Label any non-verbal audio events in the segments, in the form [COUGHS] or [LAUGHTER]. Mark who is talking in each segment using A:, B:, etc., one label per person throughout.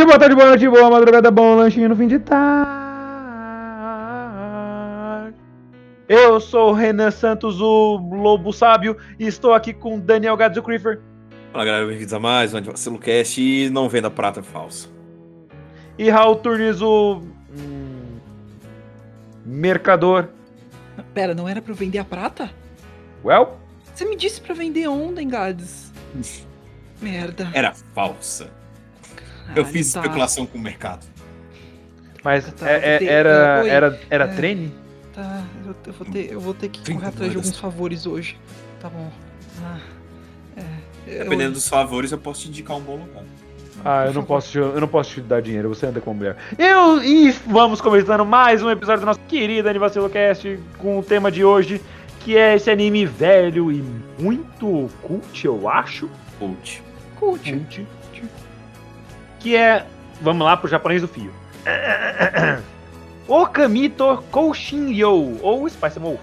A: dia, boa tarde, boa noite, boa madrugada, bom lanchinho no fim de tarde. Eu sou o Renan Santos, o Lobo Sábio, e estou aqui com Daniel Gadzo Creeper
B: Fala galera, bem-vindos a mais um Antivacilo Cast e não venda prata falsa.
A: e Raul Turnes, o. hum, Mercador.
C: Pera, não era pra eu vender a prata?
A: Well,
C: Você me disse pra vender ontem, Gades. [LAUGHS] Merda.
B: Era falsa. Eu fiz
C: tá.
B: especulação com o mercado.
A: mas
C: Tá,
A: é- é-
C: ter-
A: era, era, era
C: É.
A: treine?
C: Tá, eu, eu vou ter, eu vou ter que
B: 30
C: correr atrás de alguns favores hoje. Tá bom. Ah, é, eu-
B: Dependendo dos favores, eu posso te indicar um bom lugar.
A: Ah, eu não, posso te, eu não posso te dar dinheiro, você anda com mulher. Eu, e vamos começando mais um episódio do nosso querido Anivacilo Cast com o tema de hoje, que é esse anime velho e muito cult, eu acho.
B: Coach.
C: Cult.
A: Cult. Que é. Vamos lá pro japonês do fio. Okamito Koushinryo, ou Spice Wolf.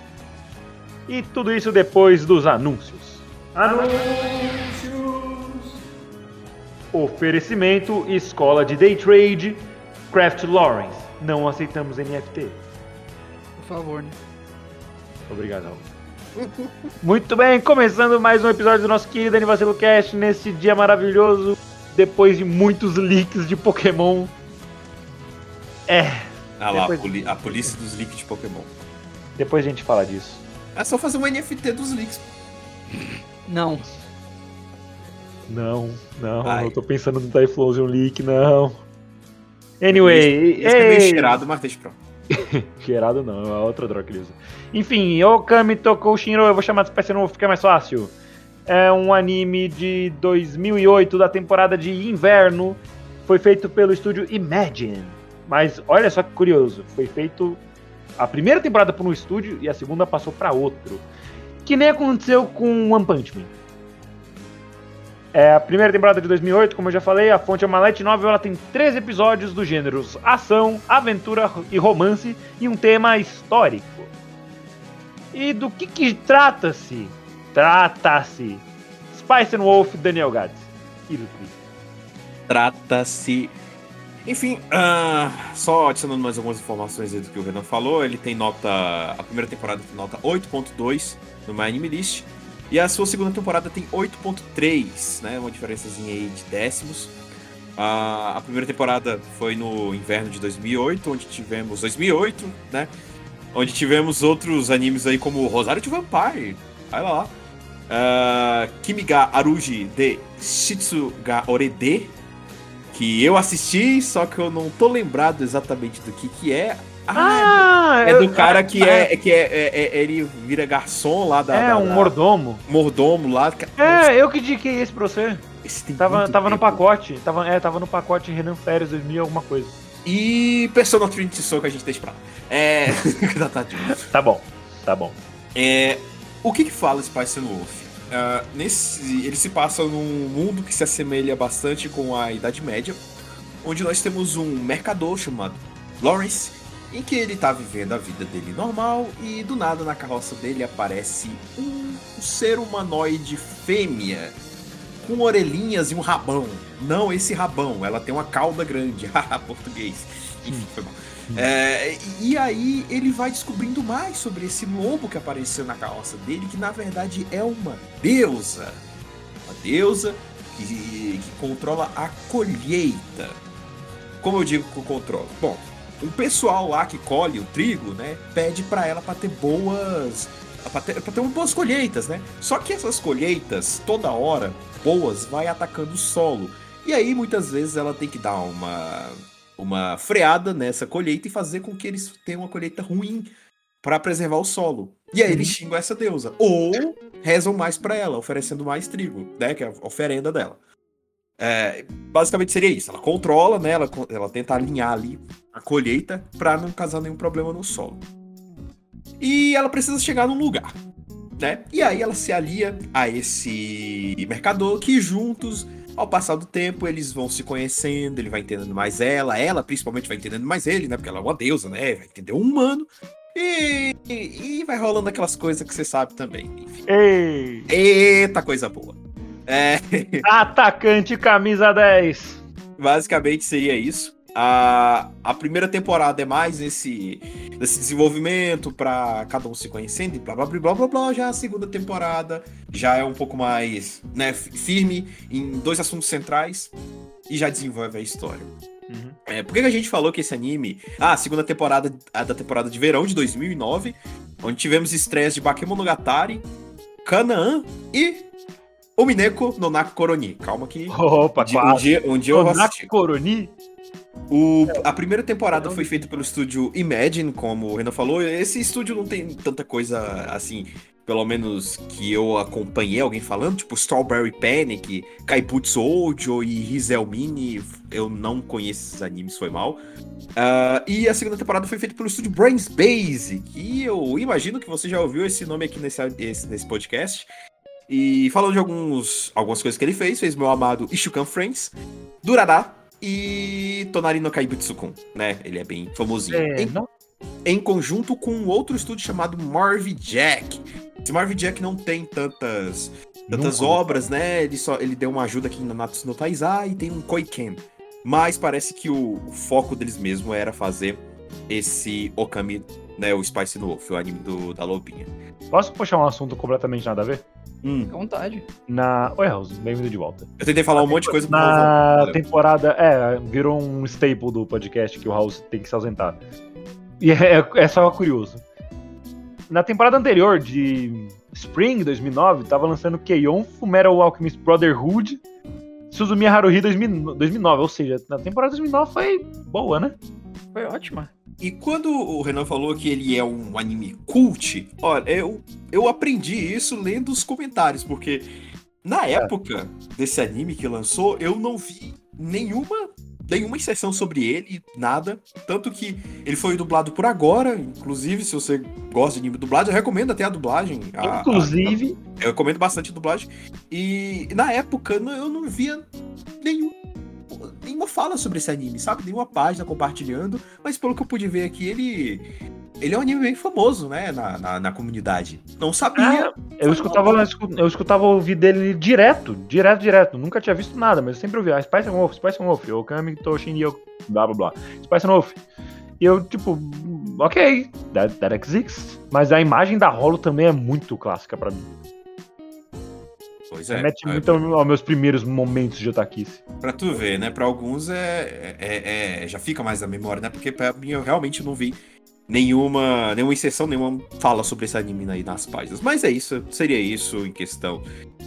A: E tudo isso depois dos anúncios. Anúncios! Oferecimento Escola de Day Trade, Craft Lawrence. Não aceitamos NFT.
C: Por favor, né?
A: Obrigado. Raul. Muito bem, começando mais um episódio do nosso querido Anivacilo Cast nesse dia maravilhoso, depois de muitos leaks de Pokémon. É,
B: Ah lá,
A: Depois-
B: a, poli- a polícia dos leaks de Pokémon.
A: depois a gente fala disso.
B: É só fazer um NFT dos leaks.
C: Não.
A: Não, não,
B: Vai.
A: eu tô pensando no Typhlosion leak, não. Anyway,
B: Esse é meio
A: ei,
B: cheirado, mas deixa pra lá. [LAUGHS]
A: cheirado não, é outra droga que ele usa. Enfim, Okami Toko Shinro, eu vou chamar de Spice Novo, fica mais fácil. É um anime de 2008, da temporada de inverno. Foi feito pelo estúdio Imagine. Mas olha só que curioso, foi feito a primeira temporada por um estúdio e a segunda passou pra outro. Que nem aconteceu com One Punch Man. É a primeira temporada de 2008, como eu já falei, a fonte é uma light novel, ela tem 13 episódios dos gêneros ação, aventura e romance e um tema histórico. E do que que trata-se? Trata-se Spice and Wolf Daniel Gads.
B: Trata-se. Enfim, ah, só adicionando mais algumas informações do que o Renan falou, ele tem nota. A primeira temporada tem nota 8.2 no My Anime List. E a sua segunda temporada tem 8.3, né? Uma diferençazinha aí de décimos. Ah, a primeira temporada foi no inverno de 2008, onde tivemos 2008, né? Onde tivemos outros animes aí como Rosário de Vampire. Vai lá. Ah, Kimi ga Aruji de Shitsu ga Orede, que eu assisti, só que eu não tô lembrado exatamente do que que é. Ah, é, do- é
A: eu-
B: do cara que
A: ah,
B: é, que é, é- é- ele vira garçom lá da.
A: É,
B: da-
A: um
B: da-
A: mordomo.
B: mordomo lá.
A: É, eu que indiquei esse pra você.
B: Esse tem
A: Tava, tava no
B: tempo.
A: pacote. Tava, é, tava no pacote Renan Férias 2000 e alguma coisa.
B: E Persona Trinity Soul que a gente deixa pra lá. É. [LAUGHS] tá, tá, tipo.
A: Tá bom, tá bom.
B: É, o que que fala Spice and Wolf? Ah, nesse, ele se passa num mundo que se assemelha bastante com a Idade Média, onde nós temos um mercador chamado Lawrence, em que ele tá vivendo a vida dele normal e do nada na carroça dele aparece um, ser humanoide fêmea com orelhinhas e um rabão. Não esse rabão, ela tem uma cauda grande. [LAUGHS] Haha, português. Enfim, foi mal. É, e aí ele vai descobrindo mais sobre esse lobo que apareceu na carroça dele, que na verdade é uma deusa. Uma deusa que, que controla a colheita. Como eu digo que controla? Bom, o pessoal lá que colhe o trigo, né, pede pra ela pra ter boas pra ter, pra ter boas colheitas, né? Só que essas colheitas, toda hora, boas, vai atacando o solo. E aí, muitas vezes, ela tem que dar uma, uma freada nessa colheita e fazer com que eles tenham uma colheita ruim para preservar o solo. E aí eles xingam essa deusa. Ou rezam mais para ela, oferecendo mais trigo, né? Que é a oferenda dela. É, basicamente seria isso. Ela controla, né? Ela, ela tenta alinhar ali a colheita para não causar nenhum problema no solo. E ela precisa chegar num lugar, né? E aí ela se alia a esse mercador que juntos, ao passar do tempo, eles vão se conhecendo, ele vai entendendo mais ela, ela principalmente vai entendendo mais ele, né? Porque ela é uma deusa, né? Vai entender um humano. E, e, vai rolando aquelas coisas que você sabe também. Enfim.
A: Ei!
B: Eita, coisa boa. É... [LAUGHS]
A: Atacante camisa 10.
B: Basicamente seria isso. A, a primeira temporada é mais esse, esse desenvolvimento para cada um se conhecendo e blá blá blá blá blá. Já a segunda temporada já é um pouco mais né, firme em dois assuntos centrais e já desenvolve a história. Uhum. É, por que a gente falou que esse anime. Ah, a segunda temporada a da temporada de verão de 2009, onde tivemos estreias de Bakemonogatari, Kanaan e o Mineko no Koroni. Calma que.
A: Opa,
B: de, um dia, um dia eu vou assistir.
A: Koroni?
B: O, a primeira temporada foi feita pelo estúdio Imagine, como o Renan falou. Esse estúdio não tem tanta coisa assim, pelo menos que eu acompanhei alguém falando, tipo Strawberry Panic, Kaibutsu Ojo e Rizelmini. Eu não conheço esses animes, foi mal. Uh, e a segunda temporada foi feita pelo estúdio Brains Basic, e eu imagino que você já ouviu esse nome aqui nesse, esse, nesse podcast. E falando de alguns, algumas coisas que ele fez, fez meu amado Ishukan Friends, Durará, e Tonari no Kaibutsu-kun, né? Ele é bem famosinho. É, em, em, conjunto com outro estúdio chamado Marvy Jack. Esse Marvy Jack não tem tantas tantas obras, né? Ele só ele deu uma ajuda aqui na Natsu no Taizai e tem um Koiken. Mas parece que o, o, foco deles mesmo era fazer esse Okami, né, o Spice no Wolf, o anime do, da lobinha.
A: Posso puxar um assunto completamente nada a ver?
C: Hum. Fica à vontade.
A: Na... Oi, House, bem-vindo de volta.
B: Eu tentei falar um monte de coisa
A: Na temporada. É, virou um staple do podcast que o House tem que se ausentar. E é, é só curioso. Na temporada anterior de Spring 2009, tava lançando Keion, Fullmetal Alchemist Brotherhood, Suzumiya Haruhi 2009. Ou seja, na temporada 2009 foi boa, né?
C: Foi ótima.
B: E quando o Renan falou que ele é um anime cult, olha, eu, eu aprendi isso lendo os comentários, porque na é. época desse anime que lançou, eu não vi nenhuma nenhuma inserção sobre ele, nada. Tanto que ele foi dublado por agora, inclusive, se você gosta de anime dublado, eu recomendo até a dublagem.
A: A, inclusive.
B: A, a, eu recomendo bastante a dublagem. E na época eu não via nenhum nenhuma fala sobre esse anime, sabe? Nenhuma página compartilhando, mas pelo que eu pude ver aqui, ele. Ele é um anime bem famoso, né, na, na, na comunidade. Não sabia.
A: É, eu, escutava, eu escutava ouvir dele direto, direto, direto. Nunca tinha visto nada, mas eu sempre ouvi. Ah, Spice Wolf, Spice Wolf, Okami Toshin Yo, blá blá blá. Spice Wolf. E eu, tipo, ok, that, that exists. Mas a imagem da Rolo também é muito clássica para mim.
B: Pois é.
A: Mete muito aos meus primeiros momentos de otakice.
B: Pra tu ver, né? Pra alguns é, é, é, já fica mais na memória, né? Porque pra mim eu realmente não vi nenhuma, nenhuma inserção, nenhuma fala sobre esse anime aí nas páginas. Mas é isso, seria isso em questão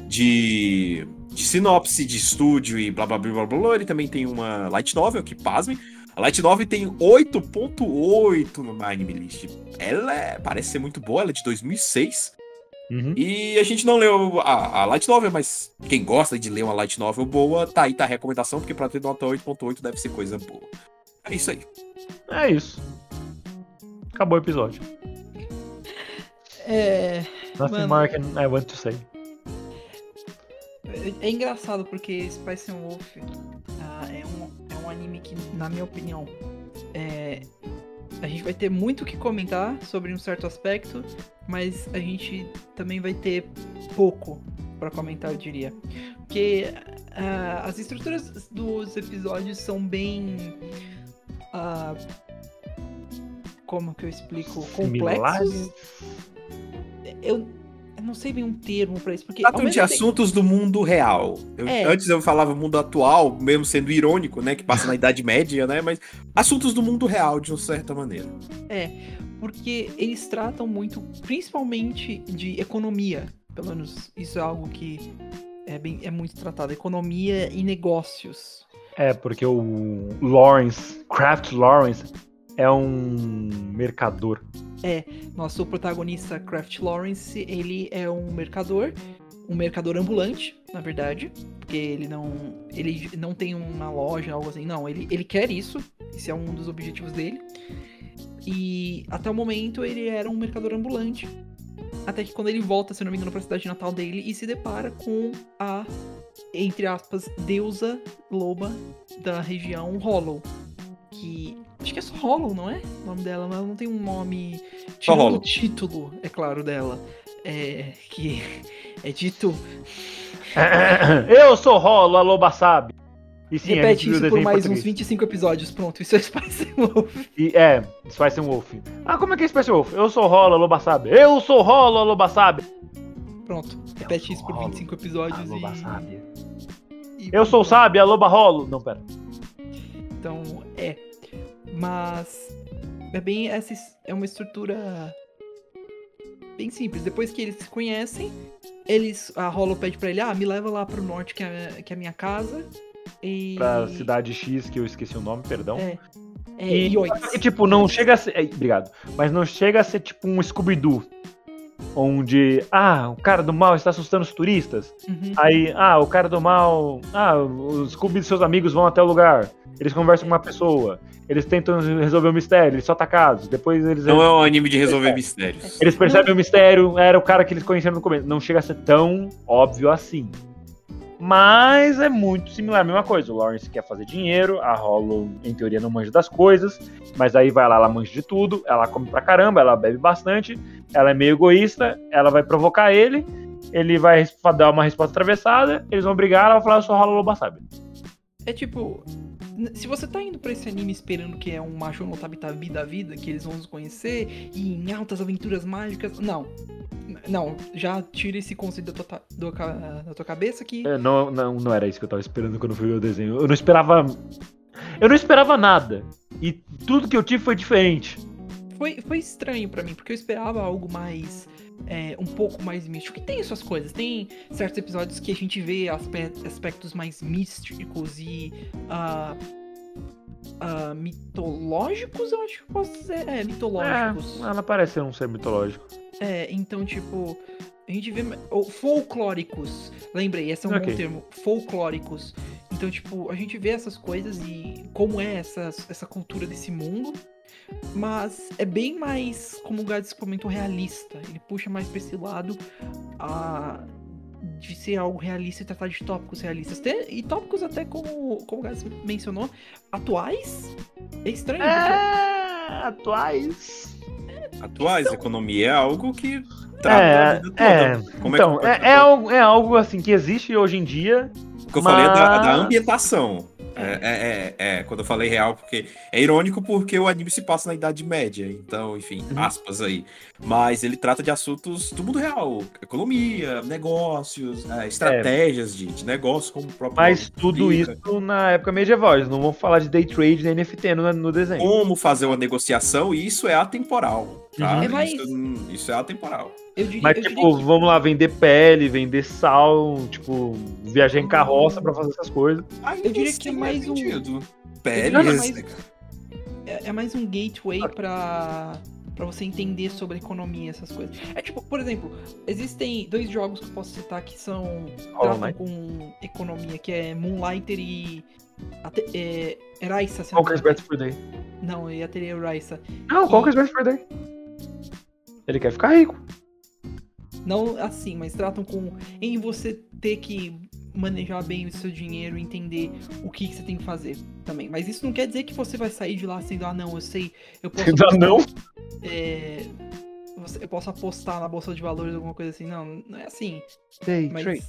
B: de, de sinopse, de estúdio e blá blá blá blá blá. Ele também tem uma light novel, que pasme. A Light Novel tem 8.8 no Anime List. Ela é, parece ser muito boa, ela é de 2006. Uhum. E a gente não leu a, a, Light Novel, mas quem gosta de ler uma Light Novel boa, tá aí, tá a recomendação, porque pra ter nota 8.8 deve ser coisa boa. É isso aí.
A: É isso. Acabou o episódio.
C: É.
A: Nothing more I want to say.
C: É, é engraçado porque Spice Wolf uh, é, um, é um anime que, na minha opinião, é, a gente vai ter muito o que comentar sobre um certo aspecto, mas a gente também vai ter pouco para comentar, eu diria. Porque uh, as estruturas dos episódios são bem. Uh, como que eu explico? Complexos. Eu, eu não sei bem um termo para isso, porque.
B: Tratam de tempo... assuntos do mundo real. Eu, é. Antes eu falava mundo atual, mesmo sendo irônico, né? Que passa na [LAUGHS] Idade Média, né? Mas assuntos do mundo real, de uma certa maneira.
C: É. porque eles tratam muito, principalmente de economia. Pelo menos isso é algo que é, bem, é muito tratado. Economia e negócios.
A: É, porque o Lawrence, Kraft Lawrence, é um mercador.
C: Nosso protagonista, Kraft Lawrence, ele é um mercador, um mercador ambulante, na verdade, porque ele não, ele não tem uma loja, algo assim, não, ele, ele quer isso, esse é um dos objetivos dele. E até o momento ele era um mercador ambulante, até que quando ele volta, se não me engano, pra cidade natal dele e se depara com a, entre aspas, deusa loba da região Hollow, que Acho que é só Hollow, não é? O nome dela, mas ela não tem um nome.
B: Só Hollow.
C: o título, é claro, dela. É. Que [LAUGHS] é dito. [COUGHS]
A: Eu sou Rolo, a loba sabe. E sim, gente
C: Repete isso por mais uns
A: português.
C: 25 episódios. Pronto, isso é Spice Wolf.
A: E, é, Spice Wolf. Ah, como é que é Spice Wolf? Eu sou Rolo, a loba sabe. Eu sou Rolo, a loba sabe.
C: Pronto, repete isso por
A: Hollow,
C: 25
A: A
C: episódios
A: loba
C: e.
A: sabe.
C: e-
A: Eu sou o sábio, a loba rolo. Não, pera.
C: Então, é. Mas. É bem. Essa es- é uma estrutura. Bem simples. Depois que eles se conhecem, eles. A Hollow pede pra ele: ah, me leva lá pro norte, que é, que é a minha casa. E.
A: Pra cidade X, que eu esqueci o nome, perdão.
C: É. É,
A: E, e, tipo, não chega a ser. é, obrigado. Mas não chega a ser tipo um Scooby-Doo. Onde, ah, o cara do mal está assustando os turistas.
C: Uhum.
A: Aí, ah, o cara do mal. Ah, os Scooby e seus amigos vão até o lugar. Eles conversam com uma pessoa. Eles tentam resolver o mistério, eles só atacados. Depois eles.
B: Não é um anime de resolver mistérios.
A: Eles percebem o mistério, era o cara que eles conheceram no começo. Não chega a ser tão óbvio assim. Mas é muito similar, a mesma coisa. O Lawrence quer fazer dinheiro, a Hollow, em teoria, não manja das coisas, mas aí vai lá, ela manja de tudo, ela come pra caramba, ela bebe bastante, ela é meio egoísta, ela vai provocar ele, ele vai dar uma resposta atravessada, eles vão brigar, ela vai falar, eu sou Hollow Loba, sabe?
C: É tipo, se você tá indo pra esse anime esperando que é um macho no Tabitabi da vida, que eles vão se conhecer e em altas aventuras mágicas, não. Não, já tira esse conceito da tua, do da tua cabeça que
A: É, Não, não, não era isso que eu tava esperando quando fui ver o desenho. Eu não esperava. Eu não esperava nada. E tudo que eu tive foi diferente.
C: foi, foi estranho pra mim, porque eu esperava algo mais. É, um pouco mais místico. E tem suas coisas, tem certos episódios que a gente vê aspe- aspectos mais místicos e. ah, ah, mitológicos, eu acho que posso dizer. É, mitológicos.
A: É, ela parece um ser mitológico.
C: É, então, tipo, a gente vê. Ou folclóricos. Lembrei, esse é um
A: Ok.
C: bom termo. Folclóricos. Então, tipo, a gente vê essas coisas e como é essa, essa cultura desse mundo. Mas é bem mais, como o Gads comentou, realista. Ele puxa mais pra esse lado a, de ser algo realista e tratar de tópicos realistas. Tem- e tópicos até como, como o Gads mencionou, atuais. É estranho. porque-
A: É, atuais.
B: Atuais, economia é algo que trata
A: É,
B: a vida toda.
A: é.
B: Como
A: então,
B: que
A: é,
B: pode-
A: é algo, é algo assim que existe hoje em dia.
B: O que eu falei é da, da ambientação. É, é, é, é, quando eu falei real, porque é irônico porque o anime se passa na Idade Média, então, enfim,
A: Uhum.
B: aspas aí. Mas ele trata de assuntos do mundo real: economia, negócios, é, estratégias de, de negócio, como o próprio.
A: Mas tudo isso na época medieval. Eles não vão falar de day trade nem NFT no, no desenho.
B: Como fazer uma negociação, e isso é atemporal. Tá?
A: Uhum.
C: É mais-
B: isso, isso é atemporal.
C: Eu diria,
A: Mas,
C: eu
A: tipo,
C: diria que-
A: vamos lá, vender pele, vender sal, tipo, viajar em carroça pra fazer essas coisas.
B: Aí
C: Eu diria que é mais um-
B: sentido.
C: Eu
B: Peles.
C: diria mais- é, é mais um gateway pra, pra você entender sobre economia, essas coisas. É tipo, por exemplo, existem dois jogos que eu posso citar que são. Tratam com economia, que é Moonlighter e. Ate, é, Eraisa, se
A: Qual
C: não
A: que é
C: me
A: o Best for Day?
C: Não, e até Eraisa.
A: Não, qual que é o Best for Day? Ele quer ficar rico.
C: Não assim, mas tratam com. Em você ter que manejar bem o seu dinheiro e entender o que, que você tem que fazer também. Mas isso não quer dizer que você vai sair de lá sendo, ah, não, eu sei, eu posso.
A: Ainda
C: apostar-
A: não?
C: é, você- eu posso apostar na bolsa de valores, alguma coisa assim. Não, não é assim.
A: Day
C: Mas
A: trade.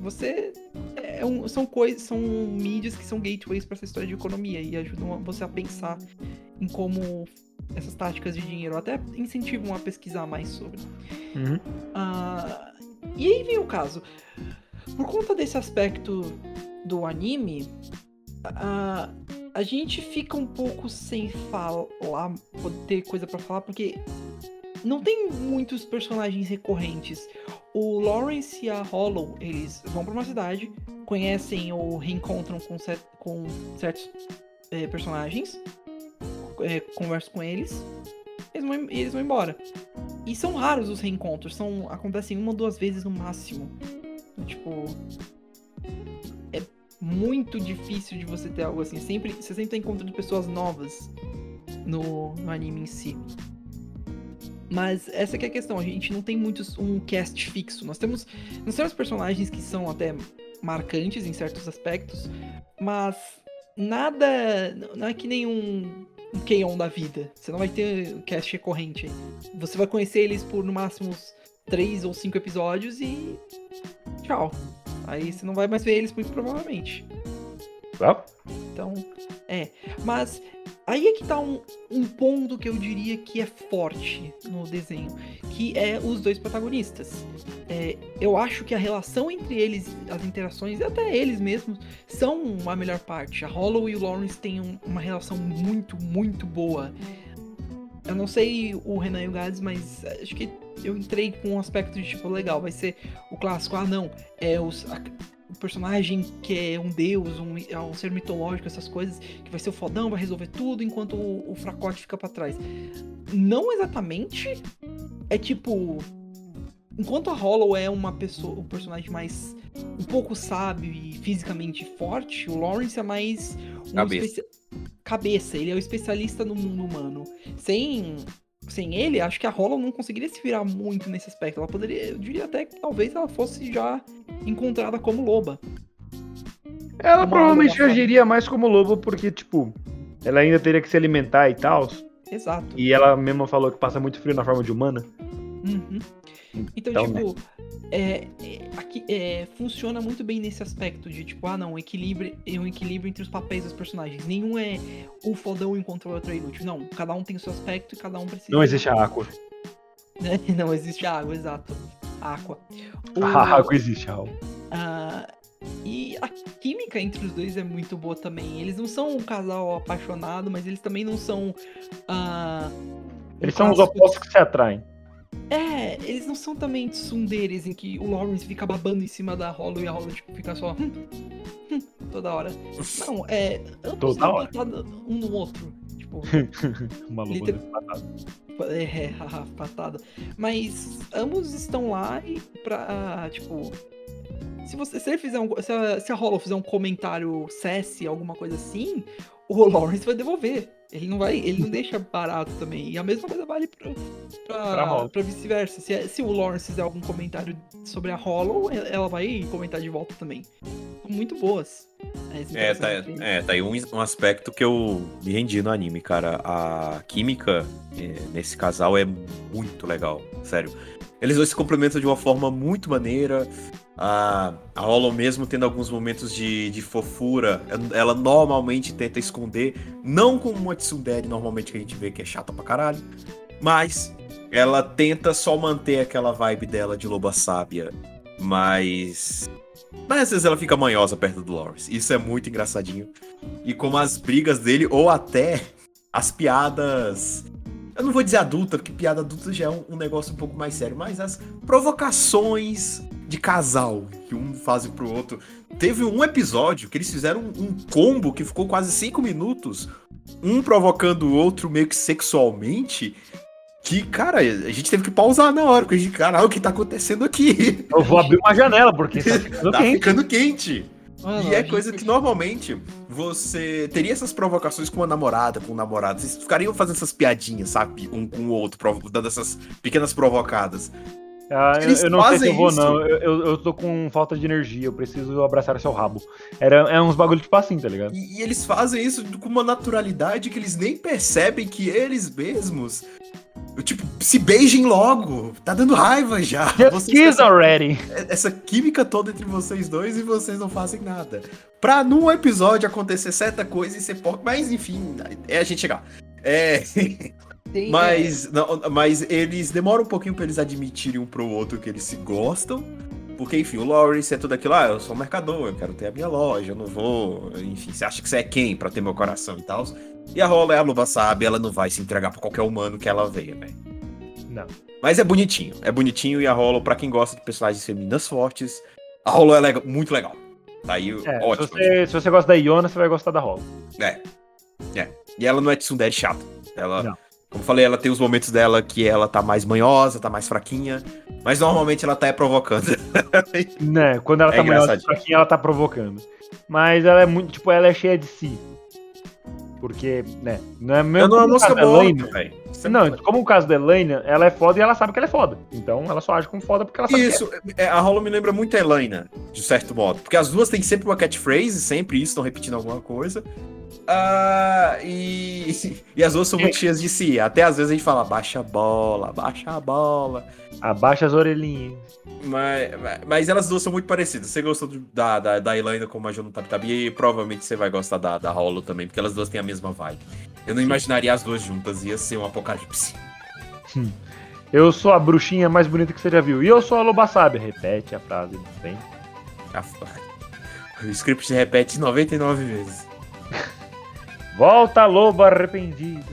C: você. É um- são coisas, são mídias que são gateways para essa história de economia e ajudam você a pensar em como essas táticas de dinheiro até incentivam a pesquisar mais sobre.
A: Uhum.
C: Ah, e aí vem o caso. Por conta desse aspecto do anime, ah, a gente fica um pouco sem falar, ter coisa pra falar, porque não tem muitos personagens recorrentes. O Lawrence e a Hollow, eles vão pra uma cidade, conhecem ou reencontram com, com certos é, personagens, é, conversam com eles, eles vão, eles vão embora. E são raros os reencontros, são acontecem uma ou duas vezes no máximo. Tipo, é muito difícil de você ter algo assim. Sempre, você sempre tá encontrando pessoas novas no, no anime em si. Mas essa que é a questão, a gente não tem muitos um cast fixo. Nós temos, nós temos personagens que são até marcantes em certos aspectos, mas nada, não é que nem um, K-On! da vida. Você não vai ter cast recorrente. Você vai conhecer eles por no máximo uns 3 ou 5 episódios e tchau. Aí você não vai mais ver eles muito provavelmente.
A: Tá?
C: Então, é. Mas aí é que tá um, um ponto que eu diria que é forte no desenho, que é os dois protagonistas. É, eu acho que a relação entre eles, as interações e até eles mesmos são a melhor parte. A Hollow e o Lawrence têm um, uma relação muito, muito boa. Eu não sei o Renan e o Gades, mas acho que eu entrei com um aspecto de tipo, legal, vai ser o clássico, ah não, é os, a, personagem que é um deus, um, é um ser mitológico, essas coisas, que vai ser o fodão, vai resolver tudo, enquanto o, o fracote fica para trás. Não exatamente. É tipo. Enquanto a Hollow é uma pessoa, o personagem mais um pouco sábio e fisicamente forte, o Lawrence é mais um
B: Cabeça.
C: especia- cabeça, ele é o especialista no mundo humano. Sem sem ele, acho que a Hollow não conseguiria se virar muito nesse aspecto. Ela poderia, eu diria até que talvez ela fosse já encontrada como loba.
A: Ela
C: Uma
A: provavelmente agiria mais como lobo, porque, tipo, ela ainda teria que se alimentar e tal.
C: Exato.
A: E ela mesma falou que passa muito frio na forma de humana.
C: Uhum. Então,
A: Então,
C: tipo, é, é, aqui, é, funciona muito bem nesse aspecto de, tipo, ah, não, equilíbrio, é um equilíbrio entre os papéis dos personagens. Nenhum é o fodão enquanto o outro inútil. Não, cada um tem o seu aspecto e cada um precisa.
A: Não existe a água.
C: né? [LAUGHS] Não existe água, exato. Aqua. O-
A: A água existe, Raul.
C: ah, e a química entre os dois é muito boa também. Eles não são um casal apaixonado, mas eles também não são. um
A: Eles são os opostos que se atraem.
C: É, eles não são também tsunderes em que o Lawrence fica babando em cima da Hollow e a Hollow tipo, fica só hum, hum, toda hora. Não, é. Ambos
A: Toda hora.
C: um no outro. Tipo, [LAUGHS]
A: Uma loba
C: Liter-
A: patada.
C: é, [LAUGHS] haha, patada. Mas ambos estão lá e pra. Tipo. Se, você, se ele fizer um. Se a, se a Hollow fizer um comentário sassy, alguma coisa assim, o Lawrence vai devolver. Ele não vai. Ele não [LAUGHS] deixa barato também. E a mesma coisa vale pra,
A: Pra
C: pra, vice-versa. Se, se o Lawrence fizer algum comentário sobre a Hollow, ela vai comentar de volta também. São muito boas. As
B: É, tá, é, tá aí um, um aspecto que eu me rendi no anime, cara. A química é, nesse casal é muito legal, sério. Eles dois se complementam de uma forma muito maneira. A, a Hollow mesmo tendo alguns momentos de, de fofura, ela normalmente tenta esconder, não como uma tsundere normalmente que a gente vê que é chata pra caralho, mas ela tenta só manter aquela vibe dela de loba sábia, mas mas às vezes ela fica manhosa perto do Lawrence. Isso é muito engraçadinho. E como as brigas dele, ou até as piadas. Eu não vou dizer adulta, porque piada adulta já é um, um negócio um pouco mais sério, mas as provocações de casal que um faz pro outro. Teve um episódio que eles fizeram um, um combo que ficou quase cinco minutos, um provocando o outro meio que sexualmente. Que, cara, a gente teve que pausar na hora, porque a gente, caralho, o que tá acontecendo aqui?
A: Eu vou abrir uma janela, porque tá [LAUGHS] ficando
B: tá
A: quente.
B: ficando quente.
C: Mano,
B: E é coisa
C: gente-
B: que normalmente você teria essas provocações com uma namorada, com um namorado. Vocês ficariam fazendo essas piadinhas, sabe? Um com o outro, dando essas pequenas provocadas.
A: Ah, eu,
B: Eles
A: eu não sei se
B: fazem
A: eu vou,
B: isso.
A: não. Eu, eu, eu tô com falta de energia, eu preciso abraçar seu rabo. Era, é uns bagulho tipo assim, tá ligado?
B: E, e eles fazem isso com uma naturalidade que eles nem percebem que eles mesmos. Tipo, se beijem logo. Tá dando raiva já.
A: Just
B: Vocês
A: kiss already.
B: essa, química toda entre vocês dois e vocês não fazem nada. Pra num episódio acontecer certa coisa e ser pouco. Mas enfim, é a gente chegar. É. Mas, não, mas eles demoram um pouquinho pra eles admitirem um pro outro que eles se gostam. Porque, enfim, o Lawrence é tudo aquilo, ah, eu sou um mercador, eu quero ter a minha loja, eu não vou. Enfim, você acha que você é quem pra ter meu coração e tal. E a Rola é a luva sabe, ela não vai se entregar pra qualquer humano que ela veia, velho.
A: Não.
B: Mas é bonitinho, é bonitinho e a Rolo, pra quem gosta de personagens femininas fortes, a Rolo é lega- muito legal. Tá aí,
A: É, se,
B: ótimo.
A: você, se você gosta da Iona, você vai gostar da Rola.
B: É. É. E ela não é tsundere chata. Ela,
A: Não.
B: como eu falei, ela tem os momentos dela que ela tá mais manhosa, tá mais fraquinha. Mas normalmente ela tá é provocando. [LAUGHS]
A: Né, quando ela
B: É
A: tá
B: engraçadinho.
A: pra quem ela tá provocando. Mas ela é muito, tipo, ela é cheia de si. Porque, né, não é mesmo
B: não é uma música boa,
A: Elaine.
B: velho. É
A: Não, como o caso da Elaine, ela é foda e ela sabe que ela é foda. Então ela só age como foda porque ela sabe
B: Isso, é, a Rolo me lembra muito a Elaina, de certo modo. Porque as duas têm sempre uma catchphrase, sempre isso, estão repetindo alguma coisa. Ah, e, [LAUGHS] e as duas são muito cheias de si. Até às vezes a gente fala, baixa a bola, baixa a bola.
A: Abaixa as orelhinhas.
B: Mas, mas elas duas são muito parecidas. Você gostou da, da, da Elaina como a Jono Tabi Tabi, e provavelmente você vai gostar da, da Rolo também, porque elas duas têm a mesma vibe. Eu não imaginaria as duas juntas, ia ser um apocalipse.
A: Eu sou a bruxinha mais bonita que você já viu. E eu sou a loba sábia. Repete a frase bem.
B: Ah, [LAUGHS] O script se repete 99 vezes. [LAUGHS]
A: Volta, loba arrependida.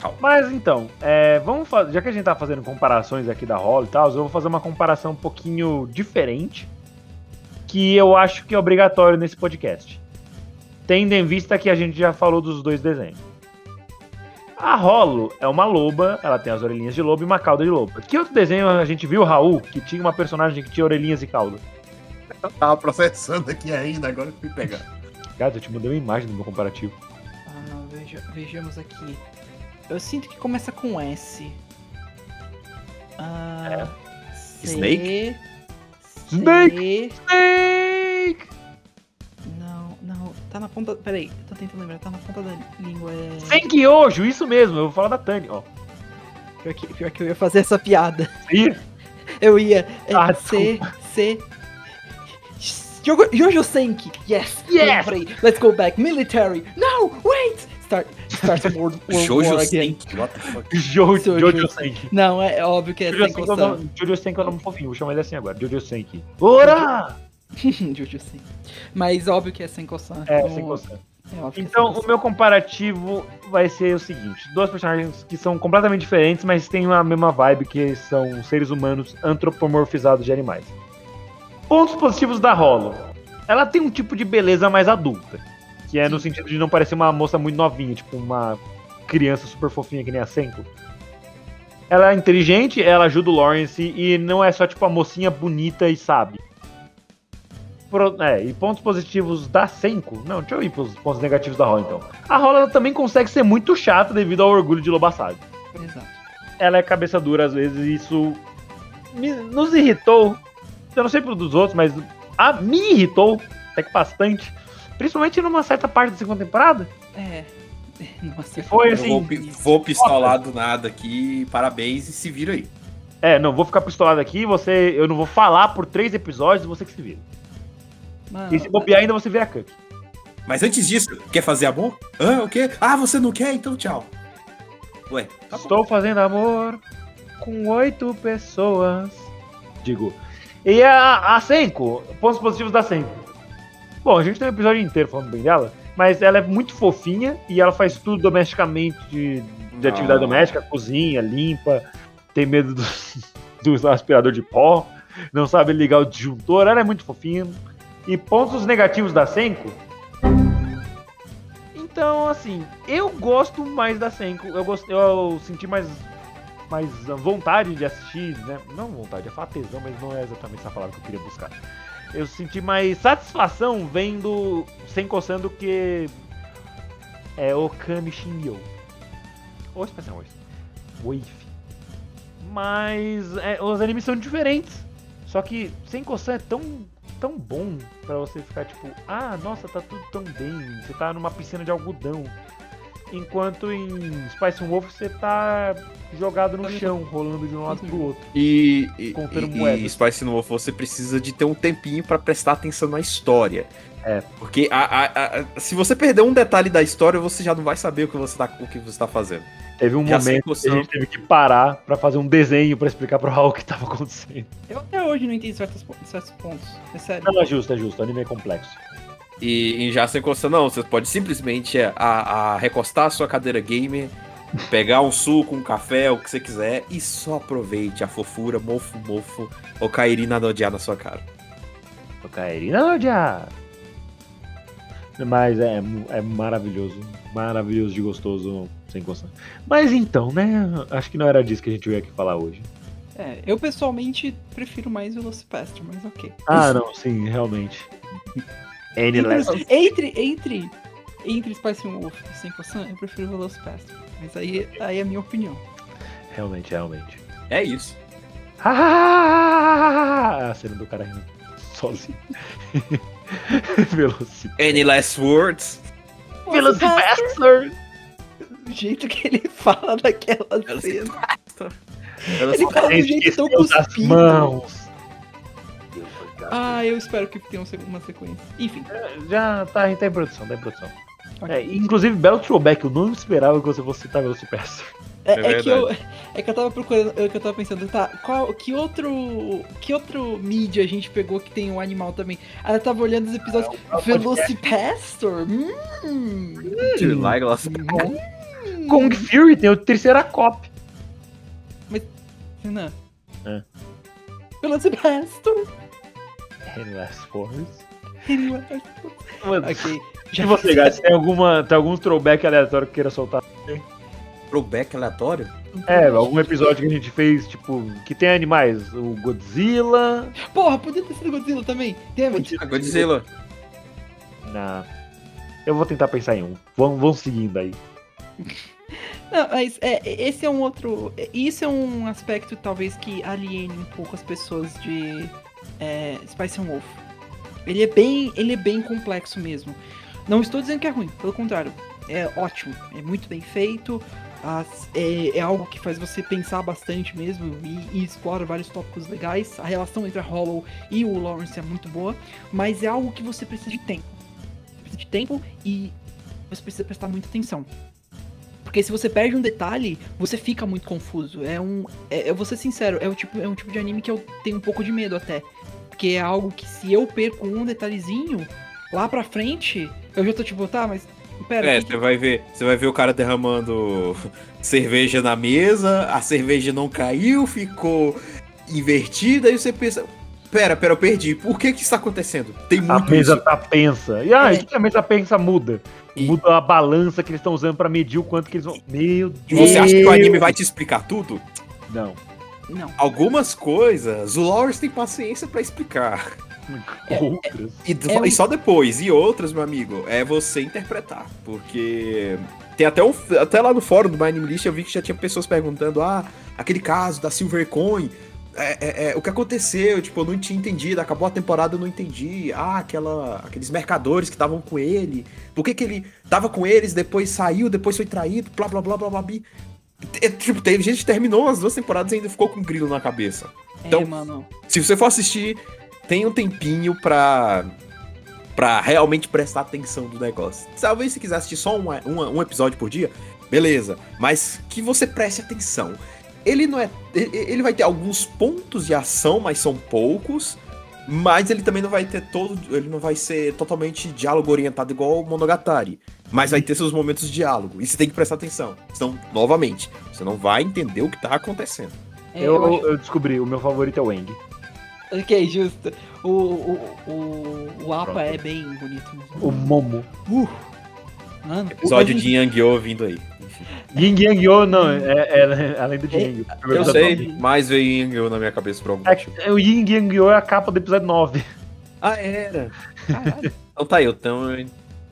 B: Calma.
A: Mas então, é, vamos fazer. Já que a gente tá fazendo comparações aqui da Holly e tal, eu vou fazer uma comparação um pouquinho diferente. Que eu acho que é obrigatório nesse podcast. Tendo em vista que a gente já falou dos dois desenhos. A Rolo é uma loba, ela tem as orelhinhas de lobo e uma cauda de loba. Que outro desenho a gente viu, Raul, que tinha uma personagem que tinha orelhinhas e cauda?
B: Eu tava processando aqui ainda, agora eu fui pegar.
A: Cara, eu te mandei uma imagem do meu comparativo.
C: Veja, vejamos aqui. Eu sinto que começa com S. Ah, C,
B: Snake?
C: C,
A: Snake! Snake!
C: Não, não, tá na ponta. Peraí, tô tentando lembrar, tá na ponta da língua. É...
A: Senkyojo, isso mesmo, eu vou falar da Tani, ó.
C: Pior, que, pior que eu ia fazer essa piada.
A: Ih, [LAUGHS]
C: Eu ia. É,
A: Ah,
C: C, C. Jojo Senki, yes!
A: Yes!
C: Lembrei. Let's go back. Military. No, wait! Start, start World, World
B: Jojo
C: War again.
B: Senki, what the fuck? [LAUGHS]
A: Jojo,
C: Jojo
A: Jojo
C: Senki. Não, é óbvio que é
A: Jojo
C: sem
A: Senki é o
C: coção.
A: nome- Jojo Senki é o nome fofinho, vou chamar ele assim agora. Jojo Senki. Ora! [LAUGHS]
C: Jojo Senki. Mas óbvio que é sem coção.
A: É, sem coçar.
C: é é
A: Então, o meu comparativo vai ser o seguinte: dois personagens que são completamente diferentes, mas têm a mesma vibe, que são seres humanos antropomorfizados de animais. Pontos positivos da Hollow. Ela tem um tipo de beleza mais adulta, que é no sentido de não parecer uma moça muito novinha, tipo uma criança super fofinha que nem a Senko. Ela é inteligente, ela ajuda o Lawrence e não é só tipo a mocinha bonita e sabe. Pro- é, e pontos positivos da Senko. Não, deixa eu ir pros pontos negativos da Rola então. A Rola também consegue ser muito chata devido ao orgulho de Lobassado.
C: Exato.
A: Ela é cabeça dura às vezes e isso me- nos irritou. Eu não sei pro dos outros, mas a, me irritou até que bastante. Principalmente numa certa parte da segunda temporada.
C: É. [LAUGHS] Nossa,
A: Foi assim.
B: vou, vou pistolar do nada aqui, parabéns e se vira aí.
A: É, não, vou ficar pistolado aqui, você. Eu não vou falar por três episódios, você que se vira.
C: Mano,
A: E se bobear ainda você vira Cup.
B: Mas antes disso, quer fazer amor? Ah, o quê? Ah, você não quer? Então tchau. Ué, tá bom.
A: Estou fazendo amor com oito pessoas. Digo. E a, a Senko, pontos positivos da Senko. Bom, a gente tem um episódio inteiro falando bem dela, mas ela é muito fofinha e ela faz tudo domesticamente de, de atividade
B: Ah.
A: doméstica, cozinha, limpa, tem medo do, [LAUGHS] do aspirador de pó, não sabe ligar o disjuntor, ela é muito fofinha. E pontos negativos da Senko. Então, assim, eu gosto mais da Senko. Eu, gost... eu senti mais, mais vontade de assistir, né? Não vontade, é falar tesão, mas não é exatamente essa palavra que eu queria buscar. Eu senti mais satisfação vendo sem coçando que é Okami Shinyo. Ou expressão, oi. Oi. Mas é, os animes são diferentes. Só que sem coçar é tão, tão bom pra você ficar tipo, ah, nossa, tá tudo tão bem. Você tá numa piscina de algodão. Enquanto em Spice Wolf você tá jogado no chão, rolando de um lado pro outro.
B: E, e, e, e Spice Wolf, você precisa de ter um tempinho pra prestar atenção na história.
A: É.
B: Porque a- a- a- se você perder um detalhe da história, você já não vai saber o que você tá, o que você tá fazendo.
A: Teve um momento
B: que
A: que a
B: você-
A: gente teve que parar pra fazer um desenho pra explicar pro Raul o que tava acontecendo.
C: Eu até hoje não entendi certos, certos pontos. É sério.
A: Não, é justo, é justo. O anime é complexo.
B: E em já sem costa, não, você pode simplesmente é, a, a recostar a sua cadeira gamer, pegar um suco, um café, o que você quiser, e só aproveite a fofura, mofo, mofo, ou Kairi nada odiar na sua cara.
A: O não, já. Mas é, é maravilhoso. Maravilhoso de gostoso, sem condição. Mas então, né? Acho que não era disso que a gente veio aqui falar hoje.
C: É, eu pessoalmente prefiro mais o Velocipastor, mas ok.
A: Ah, não, sim, realmente. Endless.
C: Entre, entre, entre Spice Wolf e Senko-san, eu prefiro o Velocipastor. Mas aí, aí é a minha opinião.
A: Realmente, realmente.
B: É isso.
A: Ah, a cena do cara rindo sozinho. [LAUGHS] Velocipastor.
B: Any last words?
A: Velocipastor!
C: Do jeito que ele fala daquela cena. Ele fala do jeito tão cuspido.
A: mãos.
C: Ah, eu espero que tenha um uma sequência. Enfim.
A: Já tá, tá em produção, tá em produção.
C: ok.
A: É, inclusive, belo throwback, eu não esperava que você fosse citar Velocipastor.
C: É,
B: É
C: é que eu, é que eu tava procurando, é que eu tava pensando, tá, qual, que outro, que outro mídia a gente pegou que tem um animal também? Aí eu tava olhando os episódios, Velocipastor? Hum,
B: Legolas.
A: Kong Fury tem o Triceracop.
C: Renan.
A: É.
C: Velocipastor?
A: Endless Force.
C: Velocipastor.
A: Mano,
C: Ok.
A: e você, tem, alguma, tem algum throwback aleatório que queira soltar?
B: Throwback aleatório?
A: É, algum episódio que a gente fez, tipo, que tem animais. O Godzilla.
C: Porra, podia ter sido Godzilla também. Damn
B: Ah, Godzilla.
A: Na... Eu vou tentar pensar em um. Vamos, vamos seguindo aí. [LAUGHS]
C: Não, mas é, esse é um outro. Isso é um aspecto talvez que aliene um pouco as pessoas de é, Spice and Wolf. Ele é bem, ele é bem complexo mesmo. Não estou dizendo que é ruim, pelo contrário, é ótimo, é muito bem feito. as- é, é algo que faz você pensar bastante mesmo e, e explora vários tópicos legais. A relação entre a Hollow e o Lawrence é muito boa, mas é algo que você precisa de tempo. Você precisa de tempo e você precisa prestar muita atenção. Porque se você perde um detalhe, você fica muito confuso. É um. É, eu vou ser sincero, é, o tipo, é um tipo de anime que eu tenho um pouco de medo até. Porque é algo que se eu perco um detalhezinho, lá pra frente, eu já tô tipo, tá, mas. Pera,
B: É,
C: que-
B: você vai ver, você vai ver o cara derramando [LAUGHS] cerveja na mesa, a cerveja não caiu, ficou invertida, aí você pensa, pera, pera, eu perdi. Por que que isso tá acontecendo? Tem
A: A
B: muito
A: mesa
B: isso.
A: tá pensa. E ah,
C: É.
A: a mesa pensa muda?
B: E-
A: Muda a balança que eles estão usando pra medir o quanto que eles vão. Meu
B: E
A: Deus!
B: você acha que o anime vai te explicar tudo?
A: Não.
C: Não.
B: Algumas coisas, o Lawrence tem paciência pra explicar.
A: Outras.
B: E,
C: É um-
B: e só depois. E outras, meu amigo, é você interpretar. Porque tem até, um, até lá no fórum do My Anime List eu vi que já tinha pessoas perguntando: ah, aquele caso da Silvercoin. É, é, é, o que aconteceu? Tipo, eu não tinha entendido. Acabou a temporada, eu não entendi. Ah, aquela, aqueles mercadores que estavam com ele. Por que, que ele tava com eles, depois saiu, depois foi traído, blá blá blá blá blá. blá. É, tipo, teve gente que terminou as duas temporadas e ainda ficou com um grilo na cabeça. Então-
C: é, mano.
B: Se você for assistir, tem um tempinho pra, pra realmente prestar atenção do negócio. Talvez se quiser assistir só um, um, um episódio por dia, beleza. Mas que você preste atenção. Ele não é. Ele vai ter alguns pontos de ação, mas são poucos. Mas ele também não vai ter todo. Ele não vai ser totalmente diálogo orientado igual o Monogatari. Mas vai ter seus momentos de diálogo. E você tem que prestar atenção. Senão, novamente, você não vai entender o que tá acontecendo.
C: É,
A: eu,
C: eu
A: descobri, o meu favorito é o Eng.
C: Ok, justo. O, o, o, o Apa
A: Pronto.
C: é bem bonito.
A: O Momo.
C: Uh, mano.
B: Episódio de Yang-Oh vindo aí.
A: Ying Yang Yo, não, é, é, é a lenda de
C: É,
A: Yang.
B: Eu sei, mas veio Yang-Oh na minha cabeça por algum motivo.
A: É, o Ying Yang Yo é a capa do episódio 9.
B: Ah, era.
C: Caralho. [LAUGHS]
B: Então tá aí, então. eu-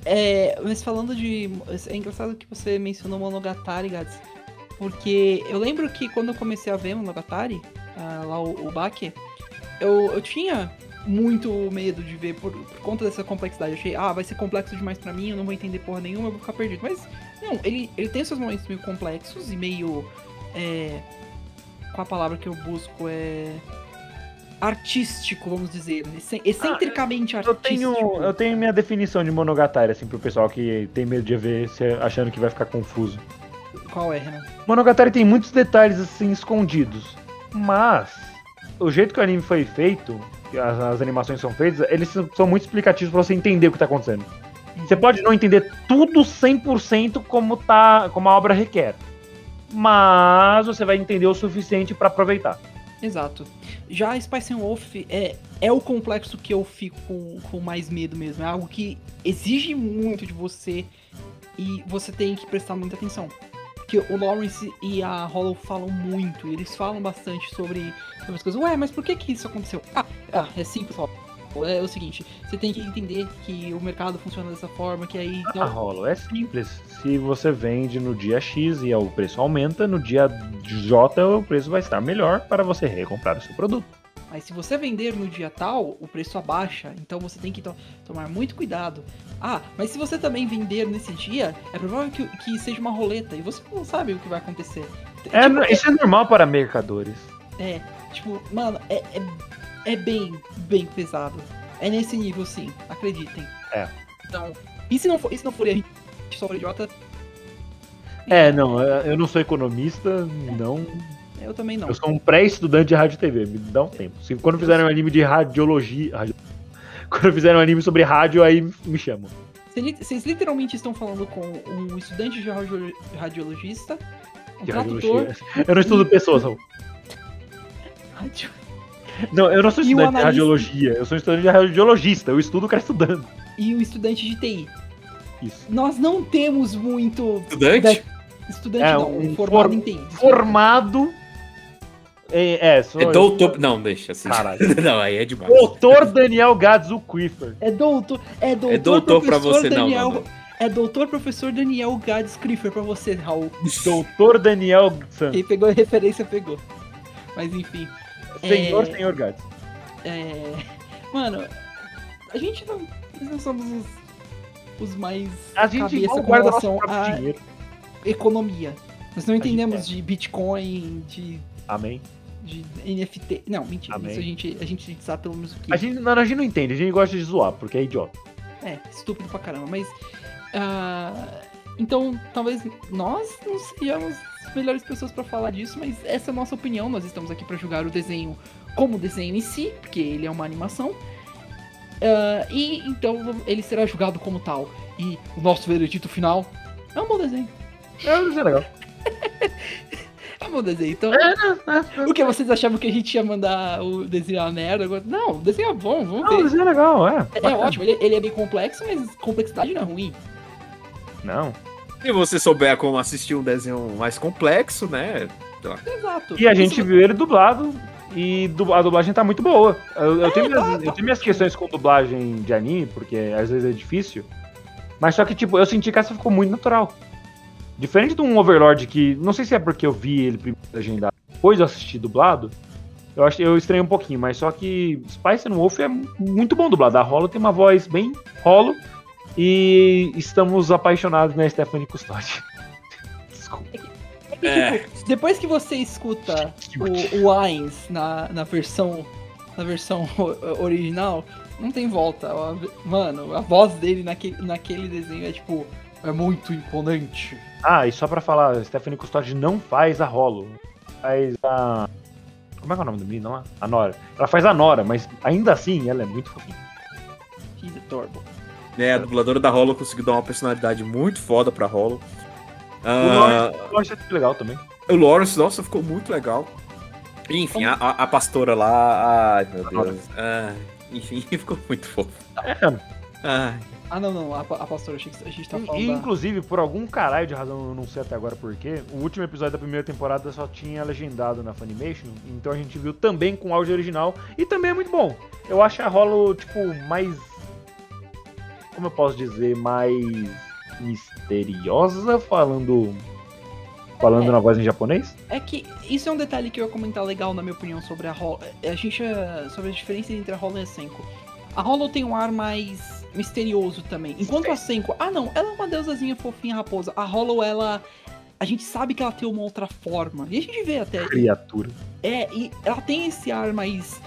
C: É, mas falando de. É engraçado que você mencionou Monogatari, Gats. Porque eu lembro que quando eu comecei a ver Monogatari, ah, lá o, o eu, eu tinha muito medo de ver por, por conta dessa complexidade. Eu achei, ah, vai ser complexo demais pra mim, eu não vou entender porra nenhuma, eu vou ficar perdido. Mas, não, ele, ele tem seus momentos meio complexos e meio. É, qual a palavra que eu busco? É. artístico, vamos dizer. ex- Excentricamente
A: Eu
C: artístico.
A: tenho, eu tenho minha definição de Monogatari, assim, pro pessoal que tem medo de ver, se- achando que vai ficar confuso.
C: Qual é, Renan?
A: Monogatari tem muitos detalhes, assim, escondidos. Mas, o jeito que o anime foi feito, as, as animações são feitas, eles são- muito explicativos pra você entender o que tá acontecendo. Você pode não entender tudo 100% como, tá, como a obra requer. Mas você vai entender o suficiente pra aproveitar.
C: Exato. Já Spice and Wolf é, é o complexo que eu fico com, com mais medo mesmo. É algo que exige muito de você e você tem que prestar muita atenção. Porque o Lawrence e a Hollow falam muito, eles falam bastante sobre, sobre as coisas. Ué, mas por que que isso aconteceu? Ah, ah é simples, ó. É o seguinte, você tem que entender que o mercado funciona dessa forma, que aí...
A: A
C: Então,
A: Hollow é simples. Se você vende no dia X e o preço aumenta, no dia J o preço vai estar melhor para você recomprar o seu produto.
C: Mas se você vender no dia tal, o preço abaixa. Então você tem que to- tomar muito cuidado. Ah, mas se você também vender nesse dia, é provável que, que seja uma roleta. E você não sabe o que vai acontecer.
A: É,
C: tipo,
A: isso é normal para mercadores.
C: é, tipo, mano, é, é, é bem, bem pesado. É nesse nível, sim. Acreditem.
A: É.
C: Então, e se não for, e se não for só idiota?
A: É, não, eu não sou economista, não.
C: Eu também não.
A: Eu sou um pré-estudante de rádio e TV, me dá um tempo. Se, quando fizerem um anime de radiologia. radio- [LAUGHS] Quando fizerem um anime sobre rádio, aí me chamam.
C: Vocês li- Vocês literalmente estão falando com um estudante de radio- radiologista, um
A: De
C: tradutor,
A: radiologia. Eu não estudo pessoas, Raul.
C: radio-
A: Não, eu não sou
C: E
A: estudante de
C: analista-
A: radiologia, eu sou estudante de radiologista, eu estudo o cara estudando.
C: e o estudante de TI.
A: Isso.
C: Nós não temos muito
B: Estudante?
C: da- estudante
A: É,
C: não,
A: um
C: formado
A: for-
C: em TI. desculpa.
A: Formado. É, é, sou,
B: É doutor. Não, deixa assim.
A: Caralho. [LAUGHS]
B: não, aí é demais.
A: Doutor Daniel Gadzu Quiffer.
C: É doutor, é doutor,
B: É doutor pra você, não,
C: Daniel,
B: não, não.
C: É doutor professor Daniel Gades Criffer pra você, Raul.
A: Doutor Daniel San.
C: Quem pegou a referência pegou. Mas enfim,
A: Senhor,
C: É.
A: senhor Gadzu.
C: é... Mano, a gente não, nós não somos os, os mais
A: A gente não guarda
C: relação à
A: dinheiro.
C: economia. Nós não entendemos
A: é.
C: de Bitcoin, de
A: Amém.
C: De NFT. Não, mentira.
A: Amém.
C: Isso a gente, a gente sabe pelo menos o que.
A: A gente, não, a gente não entende, a gente gosta de zoar, porque é idiota.
C: É, estúpido pra caramba. Mas. ah, então, talvez nós não sejamos as melhores pessoas pra falar disso, mas essa é a nossa opinião. Nós estamos aqui pra julgar o desenho como desenho em si, porque ele é uma animação. Ah, e então ele será julgado como tal. E o nosso veredito final é um bom desenho.
A: É, isso é legal. [LAUGHS]
C: É bom desenho. Então, o que vocês achavam que a gente ia mandar o desenho a merda? Agora, não, o desenho é bom, vamos
A: Não,
C: ver.
A: isso é legal, é.
C: É, ótimo, ele, ele é bem complexo, mas complexidade não é ruim.
A: Não.
B: Se você souber como assistir um desenho mais complexo, né?
C: Exato.
A: E a gente viu ele dublado e a dublagem tá muito boa. Eu, eu tenho, minhas, eu tenho minhas questões com dublagem de anime, porque às vezes é difícil. Mas só que, tipo, eu senti que essa ficou muito natural. Diferente de um Overlord que. Não sei se é porque eu vi ele primeiro legendado, depois eu assisti dublado. Eu acho eu estranhei um pouquinho, mas só que Spice and Wolf é muito bom dublado. A Rolo tem uma voz bem rolo. E estamos apaixonados na Stephanie Custódio. [LAUGHS] Desculpa.
B: É.
C: Tipo, depois que você escuta [LAUGHS] o, o Ainz na, na versão na versão [LAUGHS] original, não tem volta. Mano, a voz dele naquele, naquele desenho é tipo. É muito imponente.
A: Ah, e só pra falar, Stephanie Custódio não faz a Rolo. Faz a. Como é que é o nome do menino lá? A Nora. Ela faz a Nora, mas ainda assim ela é muito fofinha.
C: He's adorable.
B: né, a dubladora da Hollow conseguiu dar uma personalidade muito foda pra Hollow.
A: O
B: Ah,
A: Lawrence eu acho legal também.
B: o Lawrence, nossa, ficou muito legal. Enfim, a, a- a pastora lá, ai meu Deus. Ah, enfim, [LAUGHS] ficou muito fofo.
A: É,
B: Ai,
C: Ah, não, não. A, a pastora, achei que a gente tá falando.
A: e,
C: da-
A: inclusive, por algum caralho de razão, eu não sei até agora porquê, o último episódio da primeira temporada só tinha legendado na Funimation, então a gente viu também com áudio original, e também é muito bom. Eu acho a Rolo, tipo, mais. Como eu posso dizer? Mais misteriosa, falando. Falando
C: É.
A: na voz em japonês?
C: É que isso é um detalhe que eu ia comentar legal, na minha opinião, sobre a Hollow. A gente. sobre a diferença entre a Hollow e a Senko. A Hollow tem um ar mais misterioso também. Enquanto a Senko. Ah, não, ela é uma deusazinha fofinha raposa. A Hollow, ela. A gente sabe que ela tem uma outra forma. E a gente vê até.
A: Criatura.
C: É, e ela tem esse ar mais.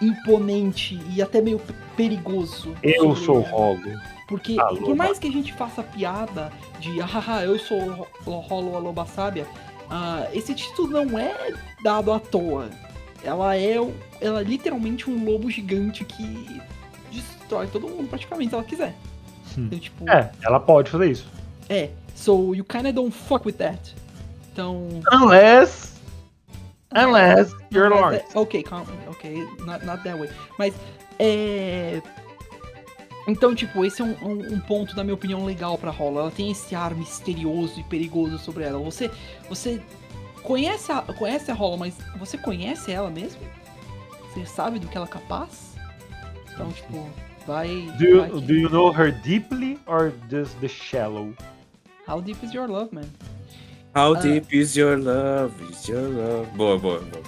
C: imponente e até meio pe- perigoso.
A: Eu sou
C: ela.
A: Rolo.
C: Porque
A: Alô,
C: por mais que a gente faça piada de ah, eu sou o Rolo a Loba Sábia, ah, esse título não é dado à toa. Ela é, ela é literalmente um lobo gigante que destrói todo mundo praticamente se ela quiser.
A: Hum.
C: Então, tipo,
A: É, ela pode fazer isso.
C: é. So you kinda don't fuck with that. Então.
A: Unless. Unless you're Lawrence.
C: é- ok, calma, ok, not, not that way. Mas é. Então, tipo, esse é um, um- um ponto, na minha opinião, legal pra Hollow. Ela tem esse ar misterioso e perigoso sobre ela. Você. Você conhece a, conhece a Hollow, mas você conhece ela mesmo? Você sabe do que ela é capaz? Então, tipo, vai.
A: Do you,
C: vai
A: do you know her deeply or just the shallow?
C: How deep is your love, man?
B: How
C: Ah.
B: deep is your love? Is your love? Boa, boa, boa.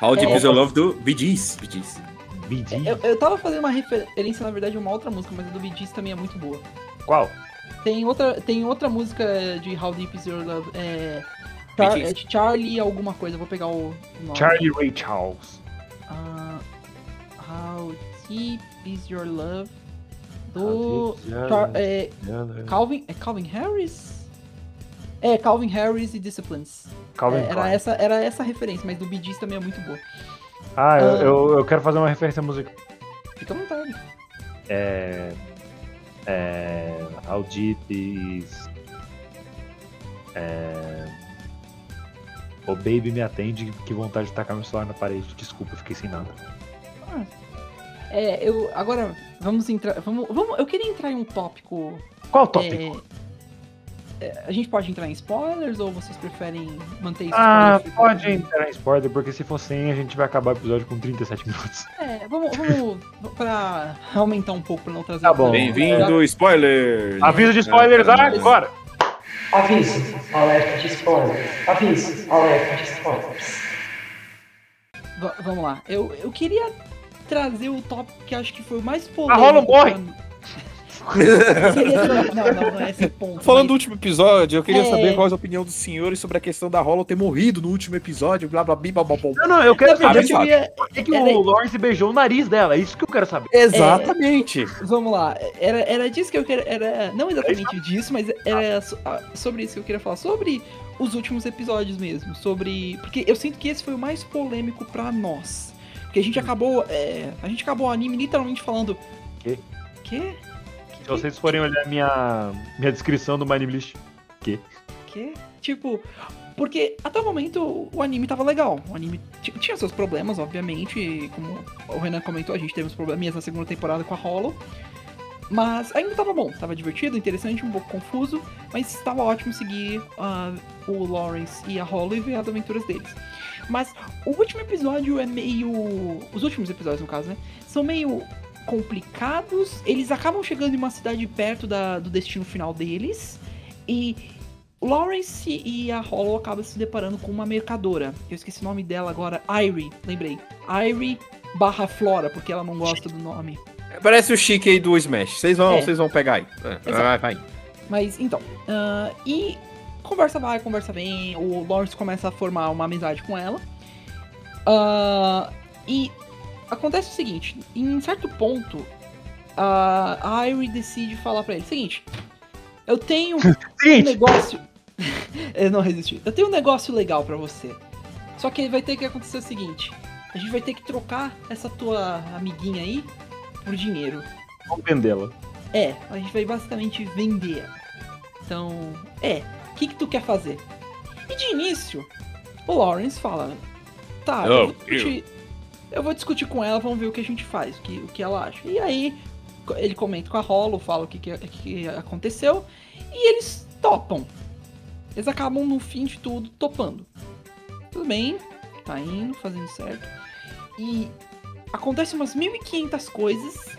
B: How deep
C: É.
B: is your love do Bee Gees? Bee Gees.
C: Eu, eu tava fazendo uma referência, na verdade, a uma outra música, mas a do Bee Gees também é muito boa.
A: Qual?
C: Tem outra, tem outra música de How Deep Is Your Love. É, Char- é de Charlie alguma coisa, vou pegar o nome.
A: Charlie Ray Charles.
C: Ah, how Deep Is Your Love do é, Calvin, é Calvin Harris? É, Calvin Harris e Disciplines.
A: Calvin
C: É, era, essa, era essa referência, mas do Bee Gees também é muito boa.
A: Ah, eu,
C: Ah.
A: eu, eu quero fazer uma referência musical.
C: Fica à vontade.
A: É. É. How deep is. É. Ô baby, me atende, que vontade de tacar meu celular na parede. Desculpa, fiquei sem nada.
C: É, eu. Agora, vamos entrar. Vamos, vamos, eu queria entrar em um tópico
A: Qual tópico?
C: É, é, a gente pode entrar em spoilers ou vocês preferem manter isso?
A: ah, pode entrar em spoiler, porque se for 100, a gente vai acabar o episódio com 37 minutos. [LAUGHS]
C: É, vamos, vamos pra aumentar um pouco pra não trazer.
A: Tá bom.
B: Bem-vindo, spoiler!
A: Aviso de spoilers agora!
D: Aviso, alerta de spoilers. Aviso, alerta de spoilers.
C: Va- vamos lá. Eu, eu queria trazer o tópico que acho que foi o mais polêmico.
A: Rola morre! [LAUGHS]
C: não, não, não é esse ponto.
B: Falando do
C: mas-
B: último episódio, eu queria
C: É.
B: saber qual é a opinião dos senhores sobre a questão da Hollow ter morrido no último episódio, blá blá blá blá blá. blá.
A: Não, não, eu quero saber
C: ia,
A: que, que
C: era-
A: o Lawrence beijou o nariz dela. É isso que eu quero saber.
B: Exatamente!
C: Vamos lá, era, era disso que eu queria. Era, não exatamente disso, mas era ah, sobre isso que eu queria falar. Sobre os últimos episódios mesmo. Sobre. Porque eu sinto que esse foi o mais polêmico pra nós. Porque a gente acabou. é, a gente acabou o anime literalmente falando.
A: Quê?
C: Quê?
A: Se vocês forem olhar minha, minha descrição do My List.
C: Quê? Tipo. Porque até o momento o anime tava legal. O anime ti- tinha seus problemas, obviamente. Como o Renan comentou, a gente teve uns probleminhas na segunda temporada com a Hollow. Mas ainda tava bom, tava divertido, interessante, um pouco confuso, mas estava ótimo seguir ah, o Lawrence e a Hollow e ver as aventuras deles. Mas o último episódio é meio. Os últimos episódios, no caso, né? São meio complicados. Eles acabam chegando em uma cidade perto da- do destino final deles. E Lawrence e a Hollow acabam se deparando com uma mercadora. Eu esqueci o nome dela agora. Irie, lembrei. Irie barra Flora, porque ela não gosta do nome.
B: Parece o chique aí do Smash. Vocês vão,
C: É.
B: vocês vão pegar aí. É, vai, vai.
C: Mas então, ah, e conversa vai, conversa vem. O Lawrence começa a formar uma amizade com ela. Ah, e acontece o seguinte: em certo ponto, a Irie decide falar pra ele: seguinte, eu tenho [LAUGHS] um negócio. [LAUGHS] eu não resisti. Eu tenho um negócio legal pra você. Só que vai ter que acontecer o seguinte: a gente vai ter que trocar essa tua amiguinha aí por dinheiro.
A: vamos vendê-la.
C: É, a gente vai basicamente vender. Então, é, que, que tu quer fazer? E de início, o Lawrence fala: Tá, eu,
B: Oh,
C: vou discutir, eu vou discutir com ela, vamos ver o que a gente faz, o que, o que ela acha. E aí, ele comenta com a Hollow, fala o que, que, que aconteceu, e eles topam. Eles acabam, no fim de tudo, topando. Tudo bem, tá indo, fazendo certo. E acontece umas 1500 coisas,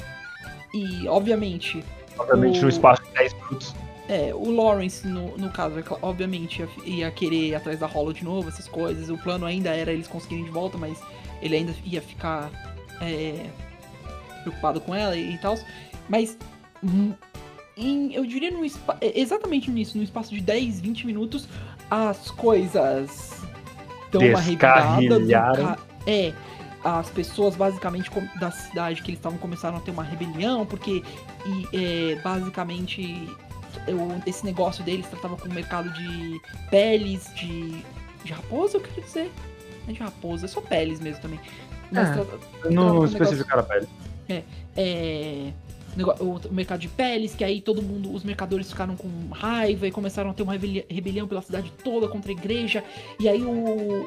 C: e obviamente
A: Obviamente,
C: O-
A: no espaço de 10 minutos.
C: É, o Lawrence, no, no caso, é obviamente ia, ia querer ir atrás da Hollow de novo, essas coisas. O plano ainda era eles conseguirem de volta, mas ele ainda ia ficar é, preocupado com ela e, e tal. Mas, hum, em- eu diria no é, exatamente nisso, no espaço de 10, 20 minutos, as coisas dão uma ca- É, as pessoas basicamente da cidade que eles estavam começaram a ter uma rebelião, porque e, é, basicamente eu- esse negócio deles tratava com o mercado de peles de, de raposa, eu quero dizer. Não é de raposa, é só peles mesmo também. Mas
A: É. Não
C: Então, um negócio-
A: especificar a pele.
C: é, nego- o mercado de peles, que aí todo mundo, os mercadores ficaram com raiva e começaram a ter uma rebeli- rebelião pela cidade toda contra a igreja. E aí o,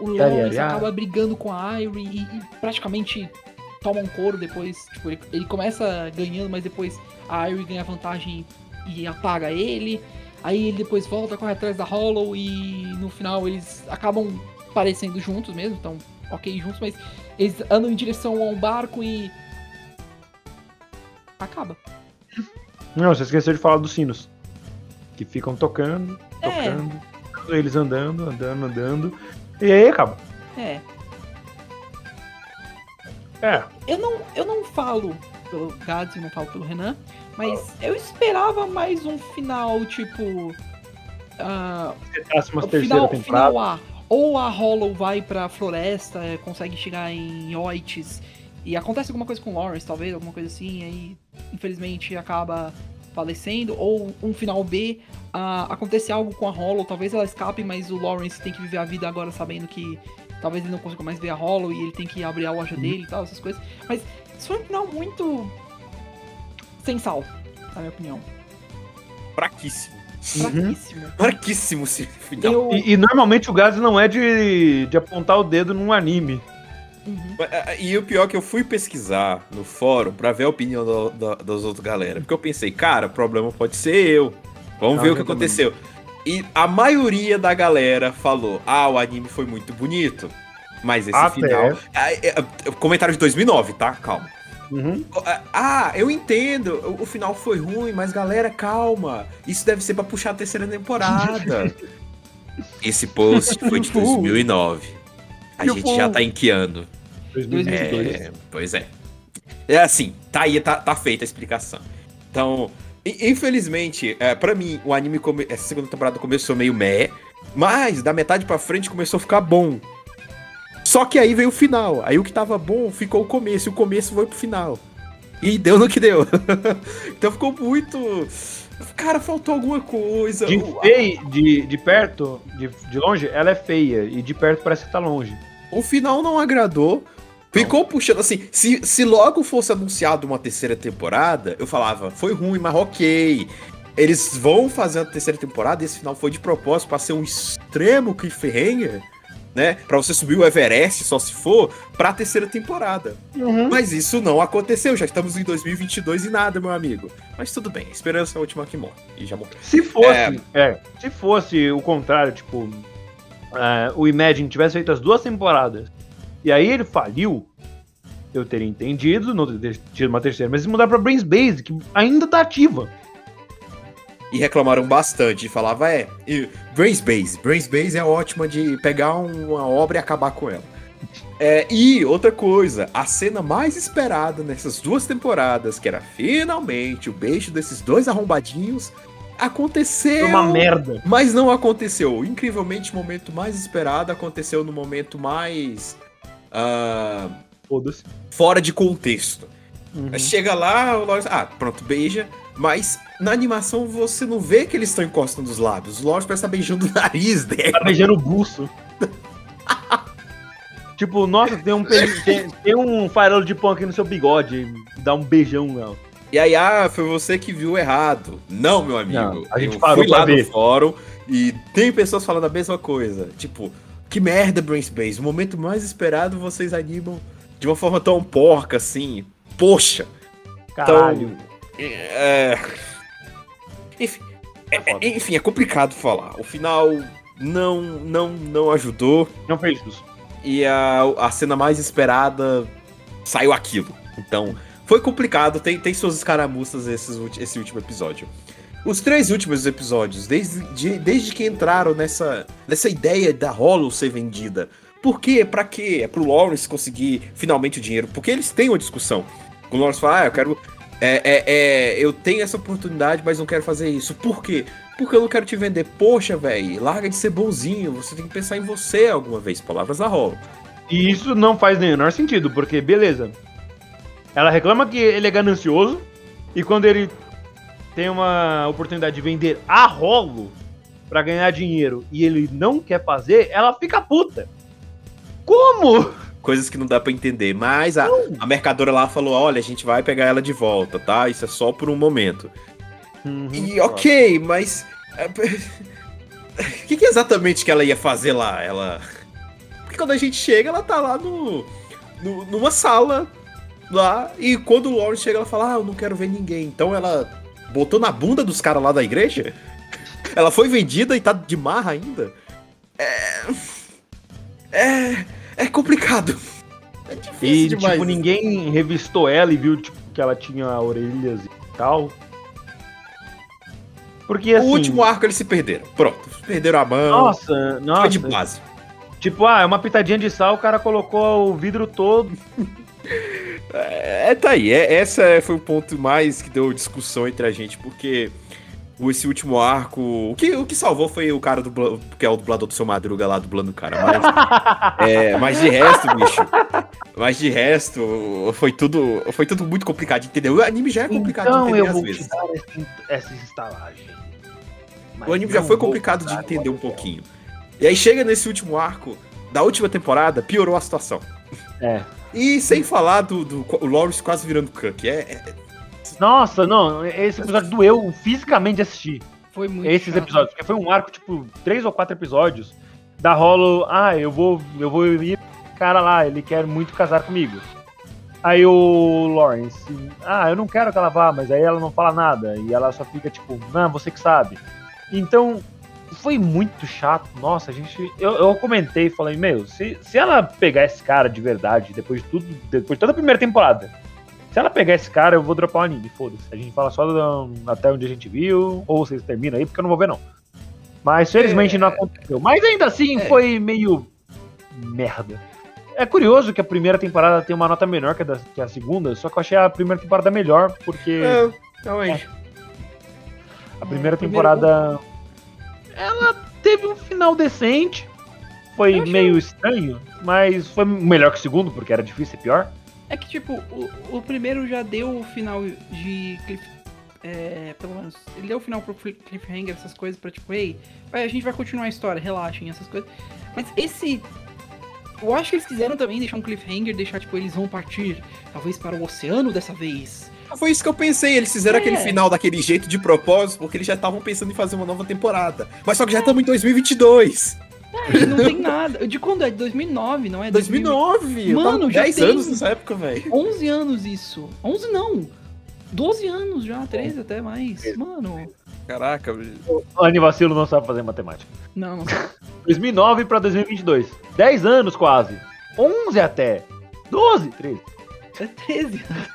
C: o
A: Yari,
C: Lawrence
A: yari.
C: acaba brigando com a Irie e, e praticamente toma um couro depois. Tipo, ele, ele começa ganhando, mas depois a Irie ganha vantagem e apaga ele. Aí ele depois volta, corre atrás da Hollow e no final eles acabam parecendo juntos mesmo, então ok juntos, mas eles andam em direção a um barco e. Acaba.
A: Não, você esqueceu de falar dos sinos. Que ficam tocando,
C: É.
A: tocando, eles andando, andando, andando. E aí acaba.
C: É.
A: É.
C: Eu não, eu não falo pelo Gads e não falo pelo Renan, mas eu esperava mais um final, tipo.
A: Próxima
C: o
A: terceira
C: final,
A: temporada.
C: final A. Ou a Hollow vai pra floresta, é, consegue chegar em Oites e acontece alguma coisa com o Lawrence, talvez, alguma coisa assim, aí infelizmente acaba falecendo. Ou um final B, ah, acontece algo com a Hollow, talvez ela escape, mas o Lawrence tem que viver a vida agora sabendo que talvez ele não consiga mais ver a Hollow e ele tem que abrir a loja
A: Uhum.
C: dele e tal, essas coisas. Mas isso foi um final muito. Sem sal, na minha opinião.
B: Fraquíssimo.
C: Fraquíssimo.
B: Fraquíssimo esse final.
C: Eu.
A: E, e normalmente o Gaz não é de, de apontar o dedo num anime.
C: Uhum.
B: E o pior é que eu fui pesquisar no fórum pra ver a opinião do- da- das outras galera. Porque eu pensei, cara, o problema pode ser eu. Vamos
A: Ah,
B: ver o que
A: eu também.
B: aconteceu. E a maioria da galera falou: ah, o anime foi muito bonito. Mas esse
A: Até.
B: final. Ah, é, é, comentário de 2009, tá? Calma.
A: Uhum.
B: Ah, eu entendo. O, final foi ruim, mas galera, calma. Isso deve ser pra puxar a terceira temporada. [LAUGHS] Esse post foi de [LAUGHS] 2009. A gente já tá em que ano?
A: 2022.
B: É, pois é. É assim, tá aí, tá, tá feita a explicação. Então, infelizmente, é, para mim, o anime, come- essa segunda temporada começou meio meh, mas da metade pra frente começou a ficar bom. Só que aí veio o final. Aí o que tava bom ficou o começo, e o começo foi pro final. E deu no que deu. [LAUGHS] então ficou muito. Cara, faltou alguma coisa.
A: De,
B: O-
A: fei- de, de perto, de, de longe, ela é feia. E de perto parece que tá longe.
B: O final não agradou. Ficou puxando assim. Se, se logo fosse anunciado uma terceira temporada, eu falava, foi ruim, mas ok. Eles vão fazer a terceira temporada esse final foi de propósito pra ser um extremo cliffhanger, né? Pra você subir o Everest, só se for, pra terceira temporada. Mas isso não aconteceu, já estamos em 2022 e nada, meu amigo. Mas tudo bem, a esperança é a última que morre. E já morreu.
A: Se fosse,
B: É.
A: é, se fosse o contrário, tipo, é, o Imagine tivesse feito as duas temporadas e aí ele faliu, eu teria entendido, não ter tido uma terceira, mas se mudar pra Brains Base, que ainda tá ativa.
B: E reclamaram bastante, e falava, é, e Brains Base. Brains Base é ótima de pegar uma obra e acabar com ela. É, e outra coisa, a cena mais esperada nessas duas temporadas, que era finalmente o beijo desses dois arrombadinhos, aconteceu.
A: Uma merda.
B: Mas não aconteceu. Incrivelmente, o momento mais esperado aconteceu no momento mais. ah,
A: Foda-se.
B: fora de contexto.
A: Uhum.
B: Chega lá, o Lawrence, ah, pronto, beija. Mas na animação você não vê que eles estão encostando os lábios. O Lawrence parece estar beijando o nariz dele.
A: Tá beijando o buço. tipo, nossa, tem um, [LAUGHS] tem, tem um farelo de pão aqui no seu bigode. Dá um beijão, não.
B: E aí, ah, foi você que viu errado. Não, meu amigo.
A: Não, a gente
B: eu
A: parou
B: fui lá
A: ver.
B: no fórum e tem pessoas falando a mesma coisa. Tipo, que merda, Brains Base. O momento mais esperado vocês animam de uma forma tão porca assim. Poxa.
A: Caralho.
B: É... Enfim, é, é- enfim, é complicado falar. O final não, não, não ajudou.
A: Não fez isso.
B: E a, a cena mais esperada saiu aquilo. Então, foi complicado. Tem, tem suas escaramuças esses, esse último episódio. Os três últimos episódios, desde, de- desde que entraram nessa, nessa ideia da Hollow ser vendida. Por quê? Pra quê? É pro Lawrence conseguir finalmente o dinheiro. Porque eles têm uma discussão. O Lawrence fala, ah, eu quero. É, é, é, eu tenho essa oportunidade, mas não quero fazer isso. Por quê? Porque eu não quero te vender. Poxa, velho, larga de ser bonzinho. Você tem que pensar em você alguma vez. Palavras da Hollow.
A: E isso não faz menor sentido, porque, beleza. Ela reclama que ele é ganancioso, e quando ele tem uma oportunidade de vender a rolo pra ganhar dinheiro e ele não quer fazer, ela fica puta. Como?
B: Coisas que não dá pra entender. Mas a, a mercadora lá falou: olha, a gente vai pegar ela de volta, tá? Isso é só por um momento.
A: Uhum.
B: E ok, mas. é, O [LAUGHS] que, que exatamente que ela ia fazer lá? Ela. Porque quando a gente chega, ela tá lá no. no- numa sala. Lá. E quando o Lawrence chega, ela fala: Ah, eu não quero ver ninguém. Então ela botou na bunda dos caras lá da igreja? [LAUGHS] Ela foi vendida e tá de marra ainda? É. É. É complicado. É difícil
A: E,
B: demais.
A: tipo, ninguém revistou ela e viu, tipo, que ela tinha orelhas e tal. Porque,
B: O
A: assim...
B: último arco eles se perderam. Pronto. Perderam a mão.
A: Nossa, nossa.
B: Foi de base.
A: Tipo, ah, é uma pitadinha de sal, o cara colocou o vidro todo. [LAUGHS]
B: É, tá aí. É, essa foi o ponto mais que deu discussão entre a gente, porque o- esse último arco. O que, o que salvou foi o cara do que é o dublador do seu Madruga lá dublando o cara. Mas, [LAUGHS] é, mas de resto, bicho. Mas de resto, foi tudo. Foi tudo muito complicado de entender. O anime já é complicado de
A: Então
B: entender
A: eu
B: às
A: vou
B: vezes.
A: te dar essa, essa estalagem. Mas
B: O anime já foi complicado de entender um pouquinho. E aí chega nesse último arco da última temporada, piorou a situação.
A: É.
B: E sem falar do, do o Lawrence quase virando Cook. É, é-
A: Nossa, não, esse episódio doeu fisicamente de assistir.
C: Foi muito
A: Esses
C: chato.
A: episódios, porque foi um arco, tipo, três ou quatro episódios da rolo, ah, eu vou, eu vou ir cara lá, ele quer muito casar comigo. Aí o Lawrence, ah, eu não quero que ela vá, mas aí ela não fala nada, e ela só fica tipo, não, você que sabe. Então, foi muito chato, nossa, a gente, eu, eu comentei, falei, meu, se, se ela pegar esse cara de verdade, depois de tudo, depois de toda a primeira temporada, se ela pegar esse cara, eu vou dropar o anime, foda-se. A gente fala só do- até onde a gente viu, ou vocês terminam aí, porque eu não vou ver, não. Mas felizmente não aconteceu. Mas ainda assim,
C: É.
A: foi meio merda. É curioso que a primeira temporada tem uma nota menor que a, da- que a segunda, só que eu achei a primeira temporada melhor, porque
B: é, realmente.
A: a primeira
C: É,
A: temporada. Ela teve um final decente. Foi
C: achei-
A: meio estranho, mas foi melhor que o segundo, porque era difícil ser pior.
C: É que, tipo, o, o primeiro já deu o final de cliff... É, pelo menos, ele deu o final pro cli- cliffhanger, essas coisas, pra tipo, ei, a gente vai continuar a história, relaxem, essas coisas. Mas esse... Eu acho que eles quiseram também deixar um cliffhanger, deixar, tipo, eles vão partir, talvez para o oceano dessa vez.
B: Foi isso que eu pensei. Eles fizeram
C: É.
B: aquele final daquele jeito de propósito, porque eles já estavam pensando em fazer uma nova temporada. Mas só que já estamos em 2022.
C: E não tem nada. De quando é? De 2009, não é?
B: 2009! eu
C: Mano,
B: tava com
C: já
B: 10
C: tem-
B: anos nessa época, velho.
C: 11 anos isso. 11 não. 12 anos já, 13 até mais. Mano.
B: Caraca, velho.
A: O Anivacilo não sabe fazer matemática.
C: Não, não.
A: 2009 pra 2022. 10 anos quase. 11 até. 12, 13.
C: É 13 anos.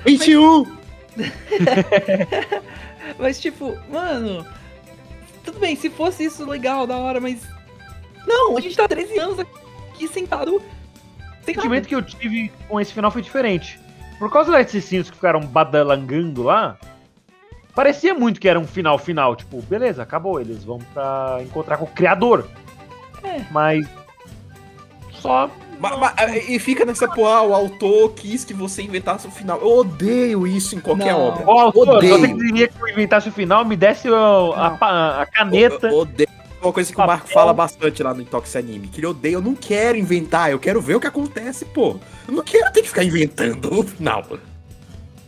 C: [LAUGHS]
B: 21! [LAUGHS]
C: Mas tipo, mano. Tudo bem, se fosse isso legal, da hora, mas. Não, a gente tá 13 anos aqui sentado.
A: O sentimento
C: nada.
A: que eu tive com esse final foi diferente. Por causa desses sinos que ficaram badalangando lá, parecia muito que era um final final. Tipo, beleza, acabou. Eles vão pra encontrar com o criador.
C: É.
A: Mas. Só.
B: Ma- ma- e fica nessa porra, o autor quis que você inventasse o final. Eu odeio isso em qualquer
C: Não.
B: obra.
A: Ó, autor,
B: Odeio.
A: você que diria que eu inventasse o final, me desse o- a, pa- a caneta.
B: Eu odeio. Uma coisa que o Marco
A: Papel.
B: fala bastante lá no Intox Anime, que ele odeia, eu não quero inventar, eu quero ver o que acontece, pô. Eu não quero ter que ficar inventando o final.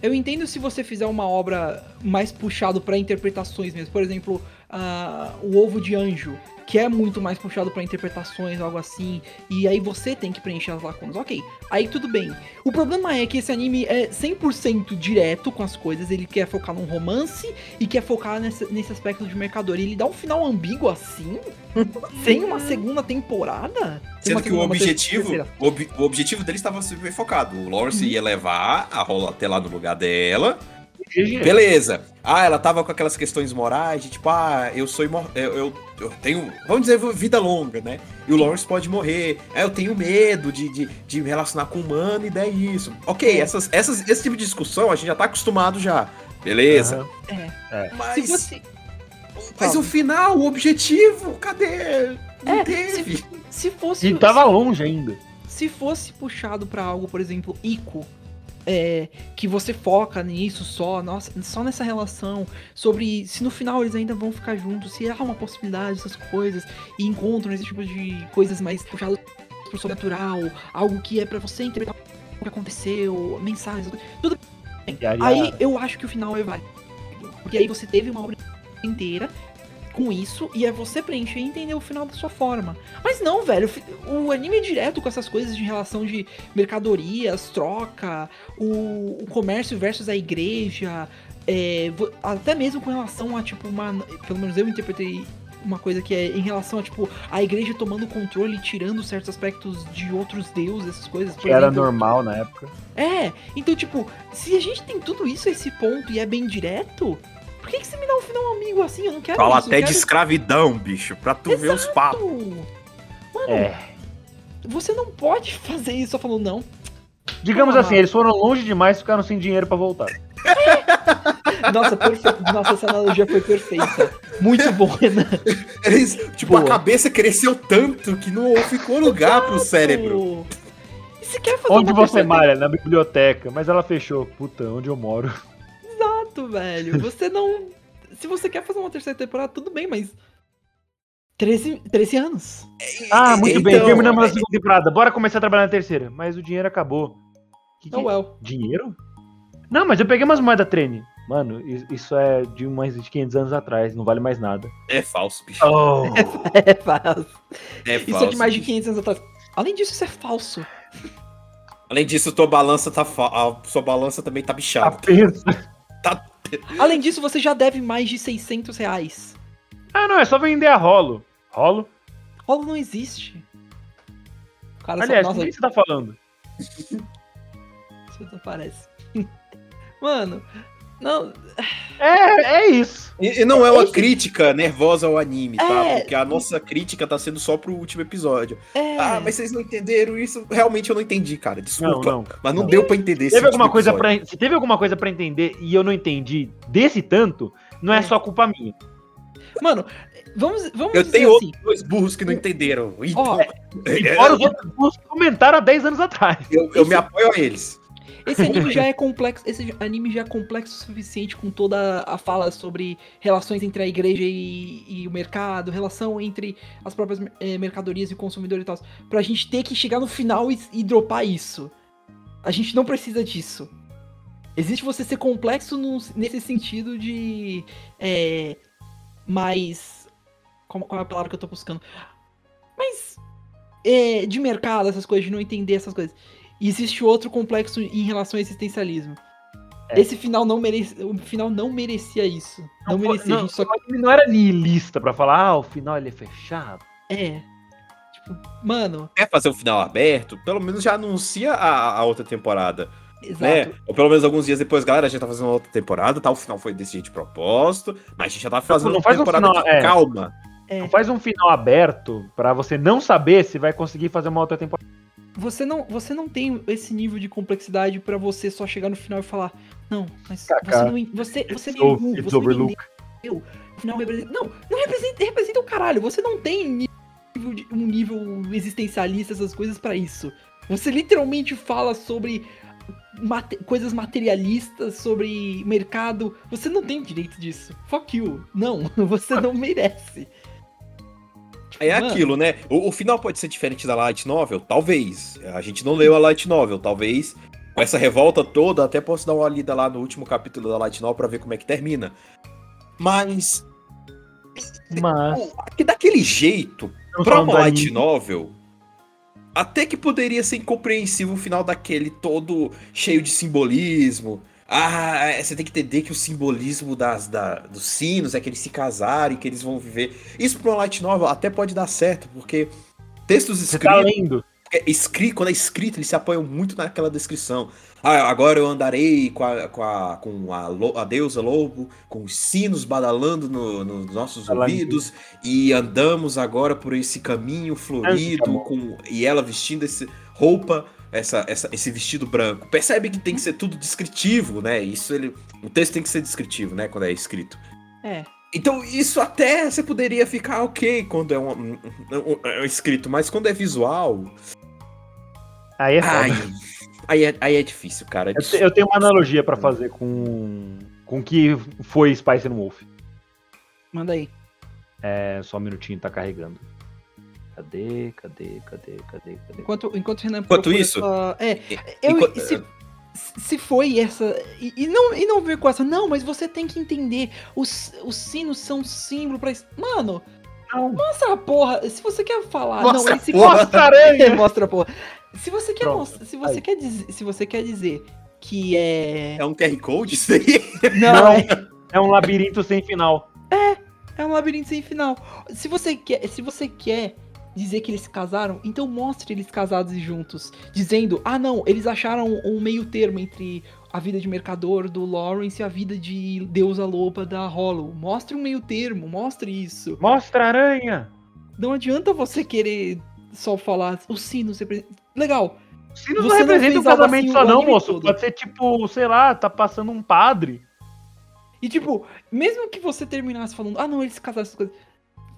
C: Eu entendo se você fizer uma obra mais puxado pra interpretações mesmo. Por exemplo, ah, o Ovo de Anjo, que é muito mais puxado pra interpretações, algo assim. E aí você tem que preencher as lacunas. Ok, aí tudo bem. O problema é que esse anime é 100% direto com as coisas. Ele quer focar num romance e quer focar nesse, nesse aspecto de mercador. E ele dá um final ambíguo assim, [LAUGHS] sem uma segunda temporada. Sem
B: Sendo
C: uma
B: que o
C: segunda,
B: objetivo, o, ob- o objetivo dele estava super focado. O Lawrence ia levar a rola até lá no lugar dela.
A: GG.
B: Beleza. Ah, ela tava com aquelas questões morais de tipo, ah, eu sou imor... eu, eu, eu tenho, vamos dizer, vida longa, né? E o Lawrence pode morrer. Ah, eu tenho medo de, de, de me relacionar com o humano e daí é isso. Ok, essas, essas, esse tipo de discussão a gente já tá acostumado já. Beleza.
C: Se
B: Mas,
C: você,
B: mas
C: Fala.
B: o final, o objetivo, cadê? Não
C: É,
B: teve.
C: se fosse.
A: E tava longe ainda.
C: se fosse puxado pra algo, por exemplo, Ico, é, que você foca nisso só, nossa, só nessa relação, sobre se no final eles ainda vão ficar juntos, se há uma possibilidade dessas coisas, e encontram esse tipo de coisas mais puxadas pro sobrenatural, algo que é pra você interpretar o que aconteceu, mensagens, tudo bem.
A: Aí,
C: Aí eu acho que o final é válido. Porque aí você teve uma obra inteira com isso e é você preencher e entender o final da sua forma. Mas não, velho, o anime é direto com essas coisas de relação de mercadorias, troca, o, o comércio versus a igreja, é, até mesmo com relação a, tipo, uma. Pelo menos eu interpretei uma coisa que é em relação a, tipo, a igreja tomando controle e tirando certos aspectos de outros deuses, essas coisas.
A: Que era
C: exemplo,
A: normal na época.
C: é, então, tipo, se a gente tem tudo isso a esse ponto e é bem direto, por que, que você me dá um final amigo assim? Eu não quero
B: Fala
C: isso.
B: até de
C: quero...
B: escravidão, bicho, pra tu ver os papos.
C: Mano,
A: É.
C: você não pode fazer isso só falando não.
A: Digamos
C: Toma.
A: assim, eles foram longe demais e ficaram sem dinheiro pra voltar.
C: Nossa, perfe... Nossa, essa analogia foi perfeita. Muito bom, Renan.
B: Eles, tipo,
C: Boa.
B: a cabeça cresceu tanto que não ficou lugar pro cérebro.
C: E se quer fazer
A: Onde você malha? Na biblioteca. Mas ela fechou. Puta, onde eu moro.
C: Velho? Você não... Se você quer fazer uma terceira temporada, tudo bem, mas... 13, 13 anos.
A: Ah, muito bem.
B: Então,
A: Terminamos a
B: é-
A: segunda temporada. Bora começar a trabalhar na terceira. Mas o dinheiro acabou. Que que-
C: Oh, well.
A: Dinheiro? Não, mas eu peguei umas moedas trene. Mano, isso é de mais de 500 anos atrás. Não vale mais nada.
B: É falso, bicho.
A: Oh.
C: É falso.
B: É
C: Isso
B: falso.
C: é de mais de
B: bicho.
C: 500 anos atrás. Além disso, isso é falso.
B: Além disso, tua balança tá fa... a sua balança também tá
A: Tá
B: bichada.
A: pensa. [LAUGHS]
C: Além disso, você já deve mais de 600 reais.
A: Ah, não. É só vender a rolo. Rolo?
C: Rolo não existe. O cara
A: Aliás,
C: só...
A: com
C: Nossa,
A: quem você tá falando? [LAUGHS]
C: isso não parece. Mano, não...
A: É, é isso.
B: E, e não é uma
C: Esse-
B: crítica nervosa ao anime, tá?
C: É.
B: Porque a nossa crítica tá sendo só pro último episódio.
C: É...
B: Ah, mas vocês não entenderam isso? Realmente eu não entendi, cara.
A: Não,
B: Desculpa.
A: não.
B: Mas não deu pra entender esse
A: Teve alguma coisa pra, se teve alguma coisa pra entender e eu não entendi desse tanto, não é,
C: É.
A: só culpa minha.
C: Mano, vamos, vamos
B: Eu
C: dizer
B: tenho
C: assim.
B: outros dois burros que não entenderam. Então,
C: Ó, [LAUGHS]
B: é,
A: Fora os outros burros que comentaram há 10 anos atrás.
B: eu, eu me apoio a eles.
C: Esse anime já é complexo. Esse anime já é complexo o suficiente com toda a fala sobre relações entre a igreja e, e o mercado, relação entre as próprias eh, mercadorias e o consumidor e tal. Pra gente ter que chegar no final e, e dropar isso. A gente não precisa disso. Existe você ser complexo num- nesse sentido de. É, mais. Como, qual é a palavra que eu tô buscando? Mas. é, de mercado, essas coisas, de não entender essas coisas. E existe outro complexo em relação ao existencialismo.
A: É.
C: Esse final não merece, o final não merecia isso. Não,
A: Não,
C: merecia,
A: não,
C: só
A: Ele não era nihilista pra falar, ah, o final ele é fechado.
C: é. Tipo, mano,
B: Quer fazer um final aberto? Pelo menos já anuncia a, a outra temporada.
C: exato.
B: Né? Ou pelo menos alguns dias depois, galera, a gente tá fazendo uma outra temporada, tá? O final foi desse jeito de propósito, mas a gente já tá fazendo
A: não
B: uma
A: faz um
B: temporada
A: final,
B: de
A: é.
B: calma.
C: É.
A: Não faz um final aberto pra você não saber se vai conseguir fazer uma outra temporada.
C: Você não, você não tem esse nível de complexidade pra você só chegar no final e falar, não, mas
A: Kaká.
C: você não, você, você é
A: It's
C: você não entendeu. O final representa, não, não representa, representa o caralho. Você não tem nível de- um nível existencialista essas coisas pra isso. Você literalmente fala sobre mate- coisas materialistas, sobre mercado. Você não tem direito disso. Fuck you. Não, [LAUGHS] você não merece.
B: É
C: Mano.
B: aquilo, né? O, o final pode ser diferente da Light Novel? Talvez. A gente não leu a Light Novel, talvez. Com essa revolta toda, até posso dar uma lida lá no último capítulo da Light Novel pra ver como é que termina. Mas.
A: Mas.
B: que daquele jeito,
A: estamos
B: pra uma Light
A: anime.
B: Novel, até que poderia ser incompreensível o final daquele todo cheio de simbolismo. Ah, é, você tem que entender que o simbolismo das, da- dos sinos é que eles se casarem, que eles vão viver. Isso pra uma Light Novel até pode dar certo, porque textos
A: Você tá
B: escritos.
A: lendo.
B: É, escri- quando é escrito, eles se apoiam muito naquela descrição. Ah, agora eu andarei com a, com a, com a, lo- a deusa lobo, com os sinos badalando no- nos nossos
A: Ela-
B: ouvidos, e andamos agora por esse caminho florido,
A: amor.
B: com, e ela vestindo esse roupa, essa, essa- esse vestido branco. Percebe que tem que ser tudo descritivo, né? Isso ele, o texto tem que ser descritivo, né? Quando é escrito.
C: É.
B: Então, isso até você poderia ficar ok quando é um, um- um- um escrito, mas quando é visual.
A: Aí é.
B: Ai, aí, é, aí é difícil, cara.
A: Eu, te- eu tenho uma analogia pra fazer com com o que foi Spice and Wolf.
C: Manda aí.
A: É, só um minutinho, tá carregando. Cadê, cadê, cadê, cadê, cadê?
C: Enquanto, enquanto o Renan
B: Enquanto
C: procura
B: isso-
C: É, eu,
B: Enquanto-
C: se, se foi essa. E, e não, e não ver com essa. Não, mas você tem que entender. Os, os sinos são símbolo pra. isso." Mano,
A: Não.
C: mostra a porra. Se você quer falar.
B: Mostra
C: não, esse
B: a porra.
A: Mostra aranha! [LAUGHS]
C: mostra a porra. Se você quer
A: Pronto.
C: Se você
A: aí.
C: quer dizer. Se você quer dizer que é.
B: É um QR Code isso aí? [LAUGHS]
C: Não,
A: Não.
C: é.
A: É um labirinto sem final.
C: É um labirinto sem final. Se você quer, se você quer dizer que eles se casaram, então mostre eles casados e juntos, dizendo: "Ah, não, eles acharam um meio termo entre a vida de mercador do Lawrence e a vida de deusa loba da Hollow. Mostre um meio termo, mostre isso.
A: Mostra a aranha!
C: Não adianta você querer só falar os sinos representam. Legal.
A: Se não
C: Você não
A: representa um casamento
C: assim
A: só
C: o
A: não, moço.
C: todo.
A: Pode ser tipo, sei lá, tá passando um padre.
C: E tipo, mesmo que você terminasse falando: "Ah, não, eles se casaram essas coisas".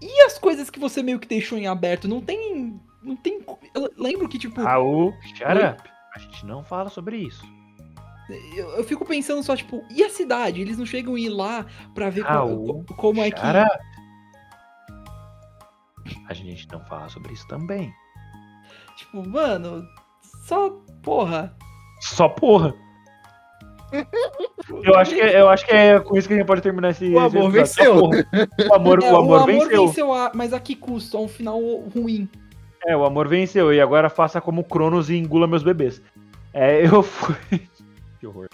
C: E as coisas que você meio que deixou em aberto, não tem não tem eu lembro que tipo
A: Raul, shut up. A gente não fala sobre isso.
C: Eu, eu fico pensando só, tipo, e a cidade? Eles não chegam a ir lá pra ver
A: Raul,
C: co- como é que.
A: Up. A gente não fala sobre isso também.
C: Tipo, mano, só porra.
A: Só porra. Eu acho, que, eu acho que é com isso que a gente pode terminar esse.
B: O amor
A: episódio.
B: venceu.
A: O amor,
C: É,
A: o amor venceu.
C: a- mas a que custo? A um final ruim.
A: É, o amor venceu. E agora faça como Cronos e engula meus bebês. É, eu [LAUGHS] fui. que horror.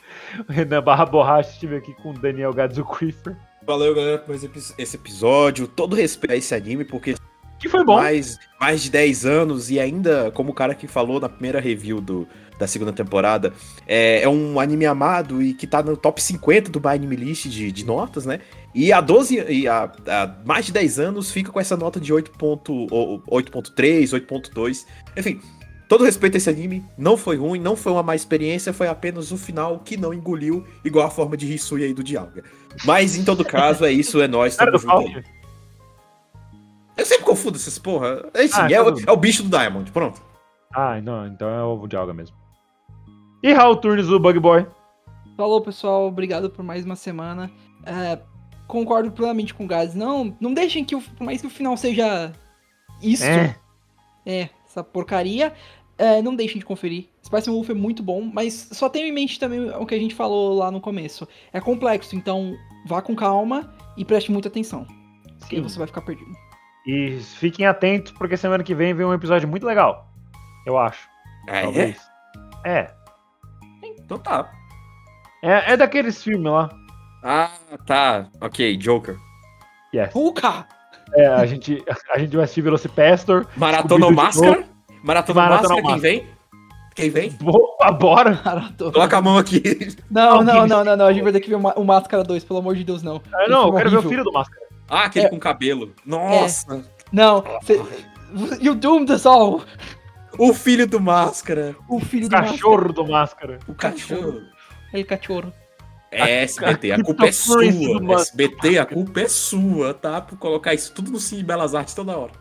A: O Renan Barra Borracha estive aqui com o Daniel Gadzu Creeper.
B: Valeu, galera, por esse episódio. Todo respeito a esse anime, porque
A: Que foi bom.
B: mais, mais de 10 anos e ainda, como o cara que falou na primeira review do, da segunda temporada, é, é um anime amado e que tá no top 50 do My Anime List de, de notas, né? E há 12 e há, há mais de 10 anos fica com essa nota de 8.3, 8.2. Enfim, todo respeito a esse anime, não foi ruim, não foi uma má experiência, foi apenas o final que não engoliu, igual a forma de Hisui aí do Dialga. Mas em todo caso, é isso, é nóis, tamo junto. Eu sempre confundo essas porra. É, sim,
A: Ah,
B: é,
A: tá
B: o,
A: bom.
B: é o bicho do Diamond, pronto.
A: Ah, não, então é o Dialga mesmo. E Raul Turnes, o Bug Boy.
C: Falou, pessoal. Obrigado por mais uma semana. É, concordo plenamente com o Gás. Não, não deixem que, o, por mais que o final seja isso,
A: É.
C: é, essa porcaria, é, não deixem de conferir. Spice Wolf é muito bom, mas só tenham em mente também o que a gente falou lá no começo. É complexo, então vá com calma e preste muita atenção. Porque
A: Sim.
C: você vai ficar perdido.
A: E fiquem atentos, porque semana que vem vem um episódio muito legal. Eu acho.
B: Ah, é?
A: talvez. É.
B: Então tá.
A: É, é daqueles filmes lá.
B: Ah, tá. Ok, Joker.
A: Yes.
C: Puka!
A: É, a gente, a gente vai assistir Velocipastor.
B: Maratona Máscara? Maratona Máscara, quem vem? Quem vem?
A: Opa, bora!
C: Maratona.
B: Coloca a mão aqui.
C: Não, não, não, não, não. A gente vai ter que ver o Máscara 2, pelo amor de Deus, não.
A: Ah, não, eu
C: filme
A: quero ver o filho do Máscara.
B: Ah, aquele
C: É.
B: com cabelo. Nossa.
C: Não, cê... You doomed us all!
B: O filho do Máscara.
C: O filho
A: O
C: do
A: cachorro do Máscara.
B: O cachorro.
C: El cachorro.
B: É, SBT, a culpa é sua.
A: Do Máscara.
B: SBT, a culpa é sua, tá? Por colocar isso tudo no Cine Belas Artes toda hora.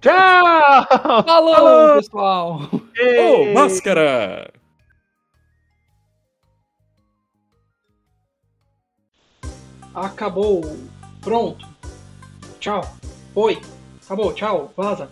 A: Tchau!
C: Falou,
A: Falou!
C: pessoal!
B: Ô,
A: Ei.
B: Máscara!
C: Acabou. Pronto. Tchau. Oi. Acabou. Tchau. Vaza.